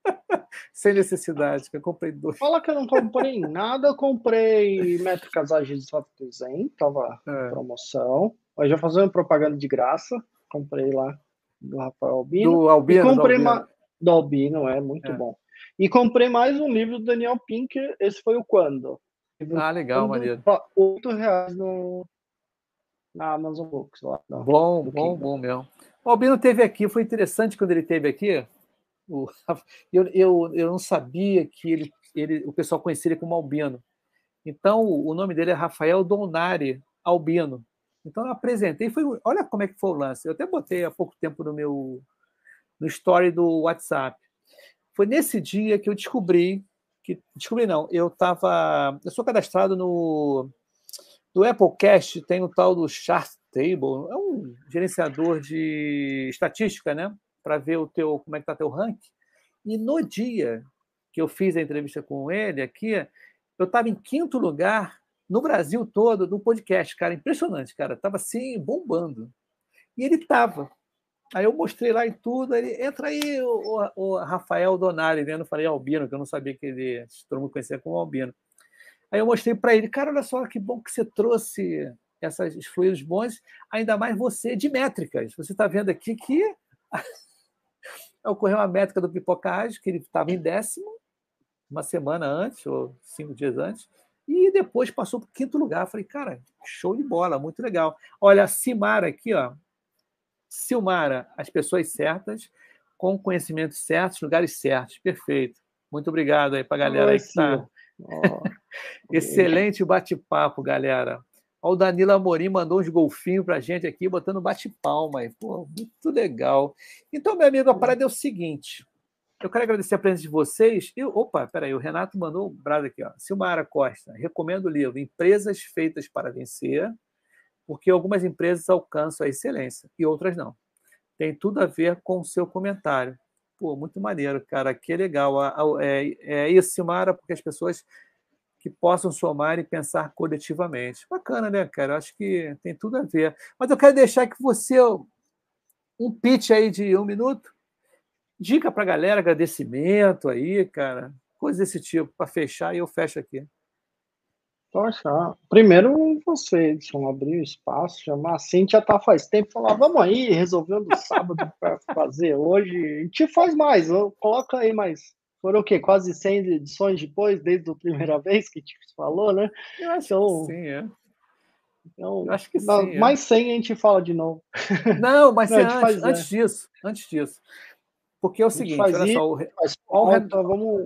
*laughs* Sem necessidade, que eu comprei dois. Fala que eu não comprei nada, eu comprei métricas ágeis de software design, tava é. em promoção. Aí já fazendo propaganda de graça, comprei lá do Rafael Albino. Do Albino. E comprei do Albino. Do Albino, é muito é. bom. E comprei mais um livro do Daniel Pink, esse foi o Quando. Ah, legal, Quando, maneiro. Oito reais no, na Amazon Books. Lá, bom, bom, bom mesmo. O Albino teve aqui, foi interessante quando ele teve aqui. O, eu, eu, eu não sabia que ele, ele, o pessoal conhecia ele como Albino. Então, o nome dele é Rafael Donari Albino. Então, eu apresentei. Foi, olha como é que foi o lance. Eu até botei há pouco tempo no meu no story do WhatsApp. Foi nesse dia que eu descobri que descobri não, eu estava, eu sou cadastrado no do Applecast, tem o tal do Chart Table, é um gerenciador de estatística, né? Para ver o teu, como é que está teu ranking. E no dia que eu fiz a entrevista com ele aqui, eu estava em quinto lugar no Brasil todo no podcast, cara, impressionante, cara, estava assim bombando. E ele estava. Aí eu mostrei lá e tudo, ele entra aí o, o, o Rafael Donari, né? Eu falei Albino, que eu não sabia que ele todo mundo conhecia como Albino. Aí eu mostrei para ele, cara, olha só que bom que você trouxe esses fluidos bons, ainda mais você de métricas. Você está vendo aqui que *laughs* ocorreu uma métrica do Pipocage, que ele estava em décimo, uma semana antes, ou cinco dias antes, e depois passou para o quinto lugar. Falei, cara, show de bola, muito legal. Olha, a Simara aqui, ó. Silmara, as pessoas certas, com conhecimentos certos, lugares certos. Perfeito. Muito obrigado aí para a galera aí que está. Oh. *laughs* Excelente bate-papo, galera. o Danilo Amorim mandou uns golfinhos para a gente aqui, botando bate-palma. Pô, muito legal. Então, meu amigo, a parada é o seguinte. Eu quero agradecer a presença de vocês. E, opa, peraí, o Renato mandou um brado aqui. Ó. Silmara Costa, recomendo o livro Empresas Feitas para Vencer, porque algumas empresas alcançam a excelência e outras não. Tem tudo a ver com o seu comentário. Pô, muito maneiro, cara. Que legal. É, é isso, Silmara, porque as pessoas que possam somar e pensar coletivamente. Bacana, né, cara? Eu acho que tem tudo a ver. Mas eu quero deixar que você um pitch aí de um minuto. Dica para galera, agradecimento aí, cara. Coisas desse tipo, para fechar e eu fecho aqui. Poxa, primeiro você, Edson, abrir o espaço, chamar a Cintia tá faz tempo, falar, vamos aí, resolvendo sábado para fazer hoje. A gente faz mais, coloca aí mais. Foram o quê? Quase 100 edições depois, desde a primeira vez que a gente falou, né? Eu acho então, que sim, é. Então, Eu acho que sim. É. Mais 100 a gente fala de novo. Não, mas Não, antes, faz, antes é. disso, antes disso. Porque é o seguinte, olha isso, só, o, faz, olha, vamos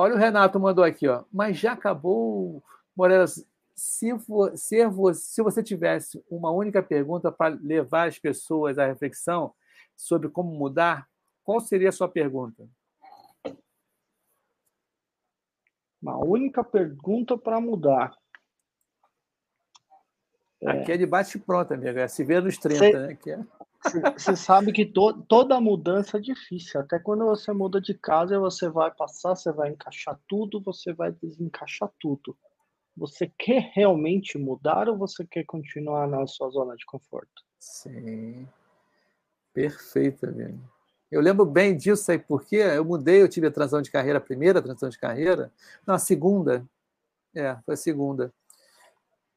Olha o Renato mandou aqui, ó. Mas já acabou, Moreira. Se, for, se, se você tivesse uma única pergunta para levar as pessoas à reflexão sobre como mudar, qual seria a sua pergunta? Uma única pergunta para mudar. Aqui é de bate-pronto, amigo. É se ver nos 30, Cê... né? Que é... Você sabe que to, toda mudança é difícil. Até quando você muda de casa, você vai passar, você vai encaixar tudo, você vai desencaixar tudo. Você quer realmente mudar ou você quer continuar na sua zona de conforto? Sim. Perfeito, amigo. Eu lembro bem disso, sabe por quê? Eu mudei, eu tive a transição de carreira, a primeira transição de carreira, não, a segunda. É, foi a segunda.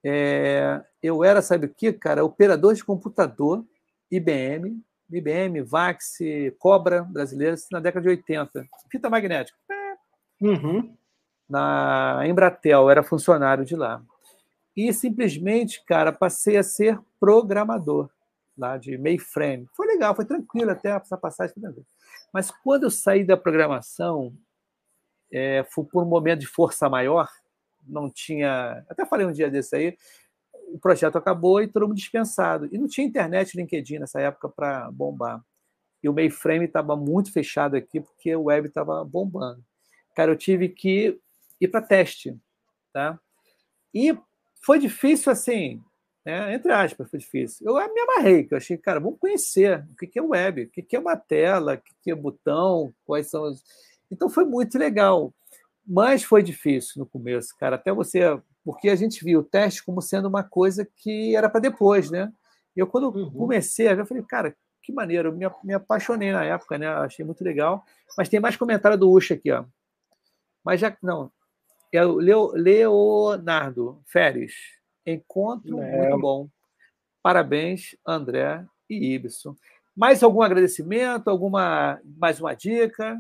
É, eu era, sabe o que, cara? Operador de computador IBM, IBM, Vax, Cobra brasileira, na década de 80. Fita magnética. Uhum. Na Embratel, era funcionário de lá. E simplesmente, cara, passei a ser programador lá de mainframe. Foi legal, foi tranquilo até essa passagem. Mas quando eu saí da programação, é, foi por um momento de força maior, não tinha. Até falei um dia desse aí, o projeto acabou e todo mundo dispensado. E não tinha internet LinkedIn nessa época para bombar. E o mainframe estava muito fechado aqui porque o web estava bombando. Cara, eu tive que ir para teste, tá? E foi difícil assim, né? entre aspas, foi difícil. Eu me amarrei, que eu achei, cara, vamos conhecer o que é web, o que é uma tela, o que é botão, quais são os. Então foi muito legal. Mas foi difícil no começo, cara, até você. Porque a gente viu o teste como sendo uma coisa que era para depois, né? E eu, quando uhum. comecei, eu falei, cara, que maneiro, eu me, me apaixonei na época, né? Achei muito legal. Mas tem mais comentário do Ucha aqui, ó. Mas já. Não. É o Leo, Leonardo Férez. Encontro é. muito bom. Parabéns, André e Ibson. Mais algum agradecimento? Alguma mais uma dica?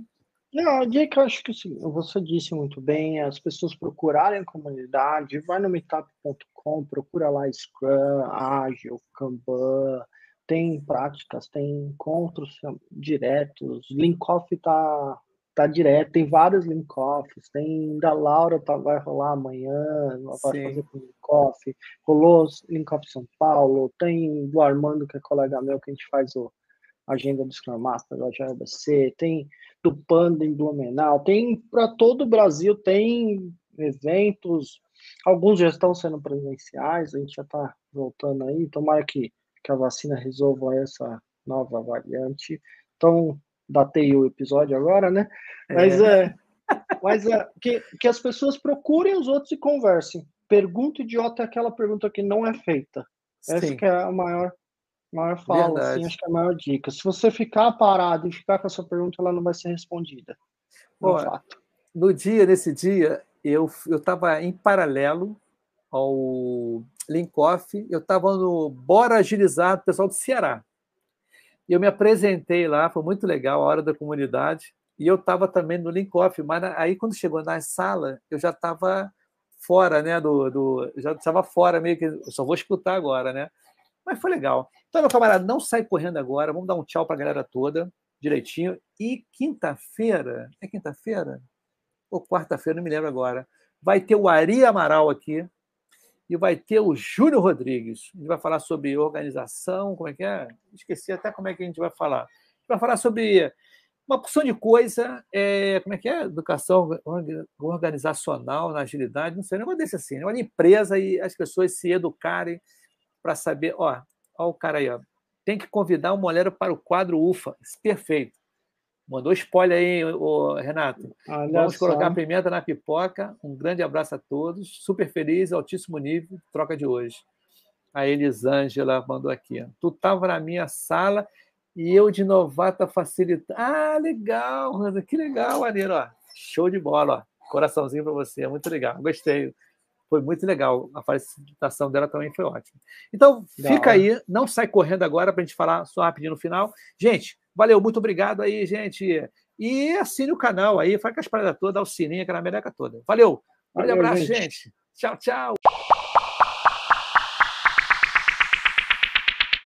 Não, a dica acho que sim, você disse muito bem, as pessoas procurarem a comunidade, vai no meetup.com, procura lá Scrum, Agile, Kanban, tem práticas, tem encontros diretos, Linkoff tá, tá direto, tem vários Linkoffs, tem da Laura tá, vai rolar amanhã, vai Sim. fazer com Linkoff, rolou Linkoff São Paulo, tem do Armando, que é colega meu, que a gente faz o agenda do Scrum Master da JBC, tem do Panda em Blumenau, tem para todo o Brasil, tem eventos, alguns já estão sendo presenciais, a gente já está voltando aí, tomara que que a vacina resolva essa nova variante. Então, datei o episódio agora, né? Mas é, é mas é que, que as pessoas procurem os outros e conversem. Pergunta idiota é aquela pergunta que não é feita. Essa Sim. que é a maior, maior fala, assim, acho que é a maior dica. Se você ficar parado e ficar com essa pergunta, ela não vai ser respondida. Bom, no dia, nesse dia, eu estava em paralelo ao Linkoff, eu estava no Bora Agilizar, pessoal do Ceará. E eu me apresentei lá, foi muito legal, a hora da comunidade. E eu estava também no Linkoff, mas aí quando chegou na sala, eu já estava fora, né? Do, do, já estava fora, meio que. Eu só vou escutar agora, né? Mas foi legal. Então, meu camarada, não sai correndo agora. Vamos dar um tchau para a galera toda, direitinho. E quinta-feira, é quinta-feira? Ou quarta-feira, não me lembro agora. Vai ter o Ari Amaral aqui, e vai ter o Júlio Rodrigues. A gente vai falar sobre organização, como é que é? Esqueci até como é que a gente vai falar. A gente vai falar sobre uma porção de coisa, é, como é que é? Educação organizacional na agilidade, não sei, um negócio desse assim. Uma empresa e as pessoas se educarem para saber, ó, ó o cara aí, ó, tem que convidar o Molero para o quadro UFA. Perfeito. Mandou spoiler aí, o Renato. Olha Vamos só. colocar pimenta na pipoca. Um grande abraço a todos. Super feliz, altíssimo nível. Troca de hoje. A Elisângela mandou aqui. Tu estava na minha sala e eu de novata facilitando. Ah, legal, que legal, maneiro. Ó. Show de bola. Ó. Coraçãozinho para você. Muito legal. Gostei. Foi muito legal. A facilitação dela também foi ótima. Então, fica aí. Não sai correndo agora para a gente falar só rapidinho no final. Gente, Valeu, muito obrigado aí, gente. E assine o canal aí, faz com as paradas todas, dá o sininho, aquela meleca toda. Valeu, um grande abraço, gente. gente. Tchau, tchau.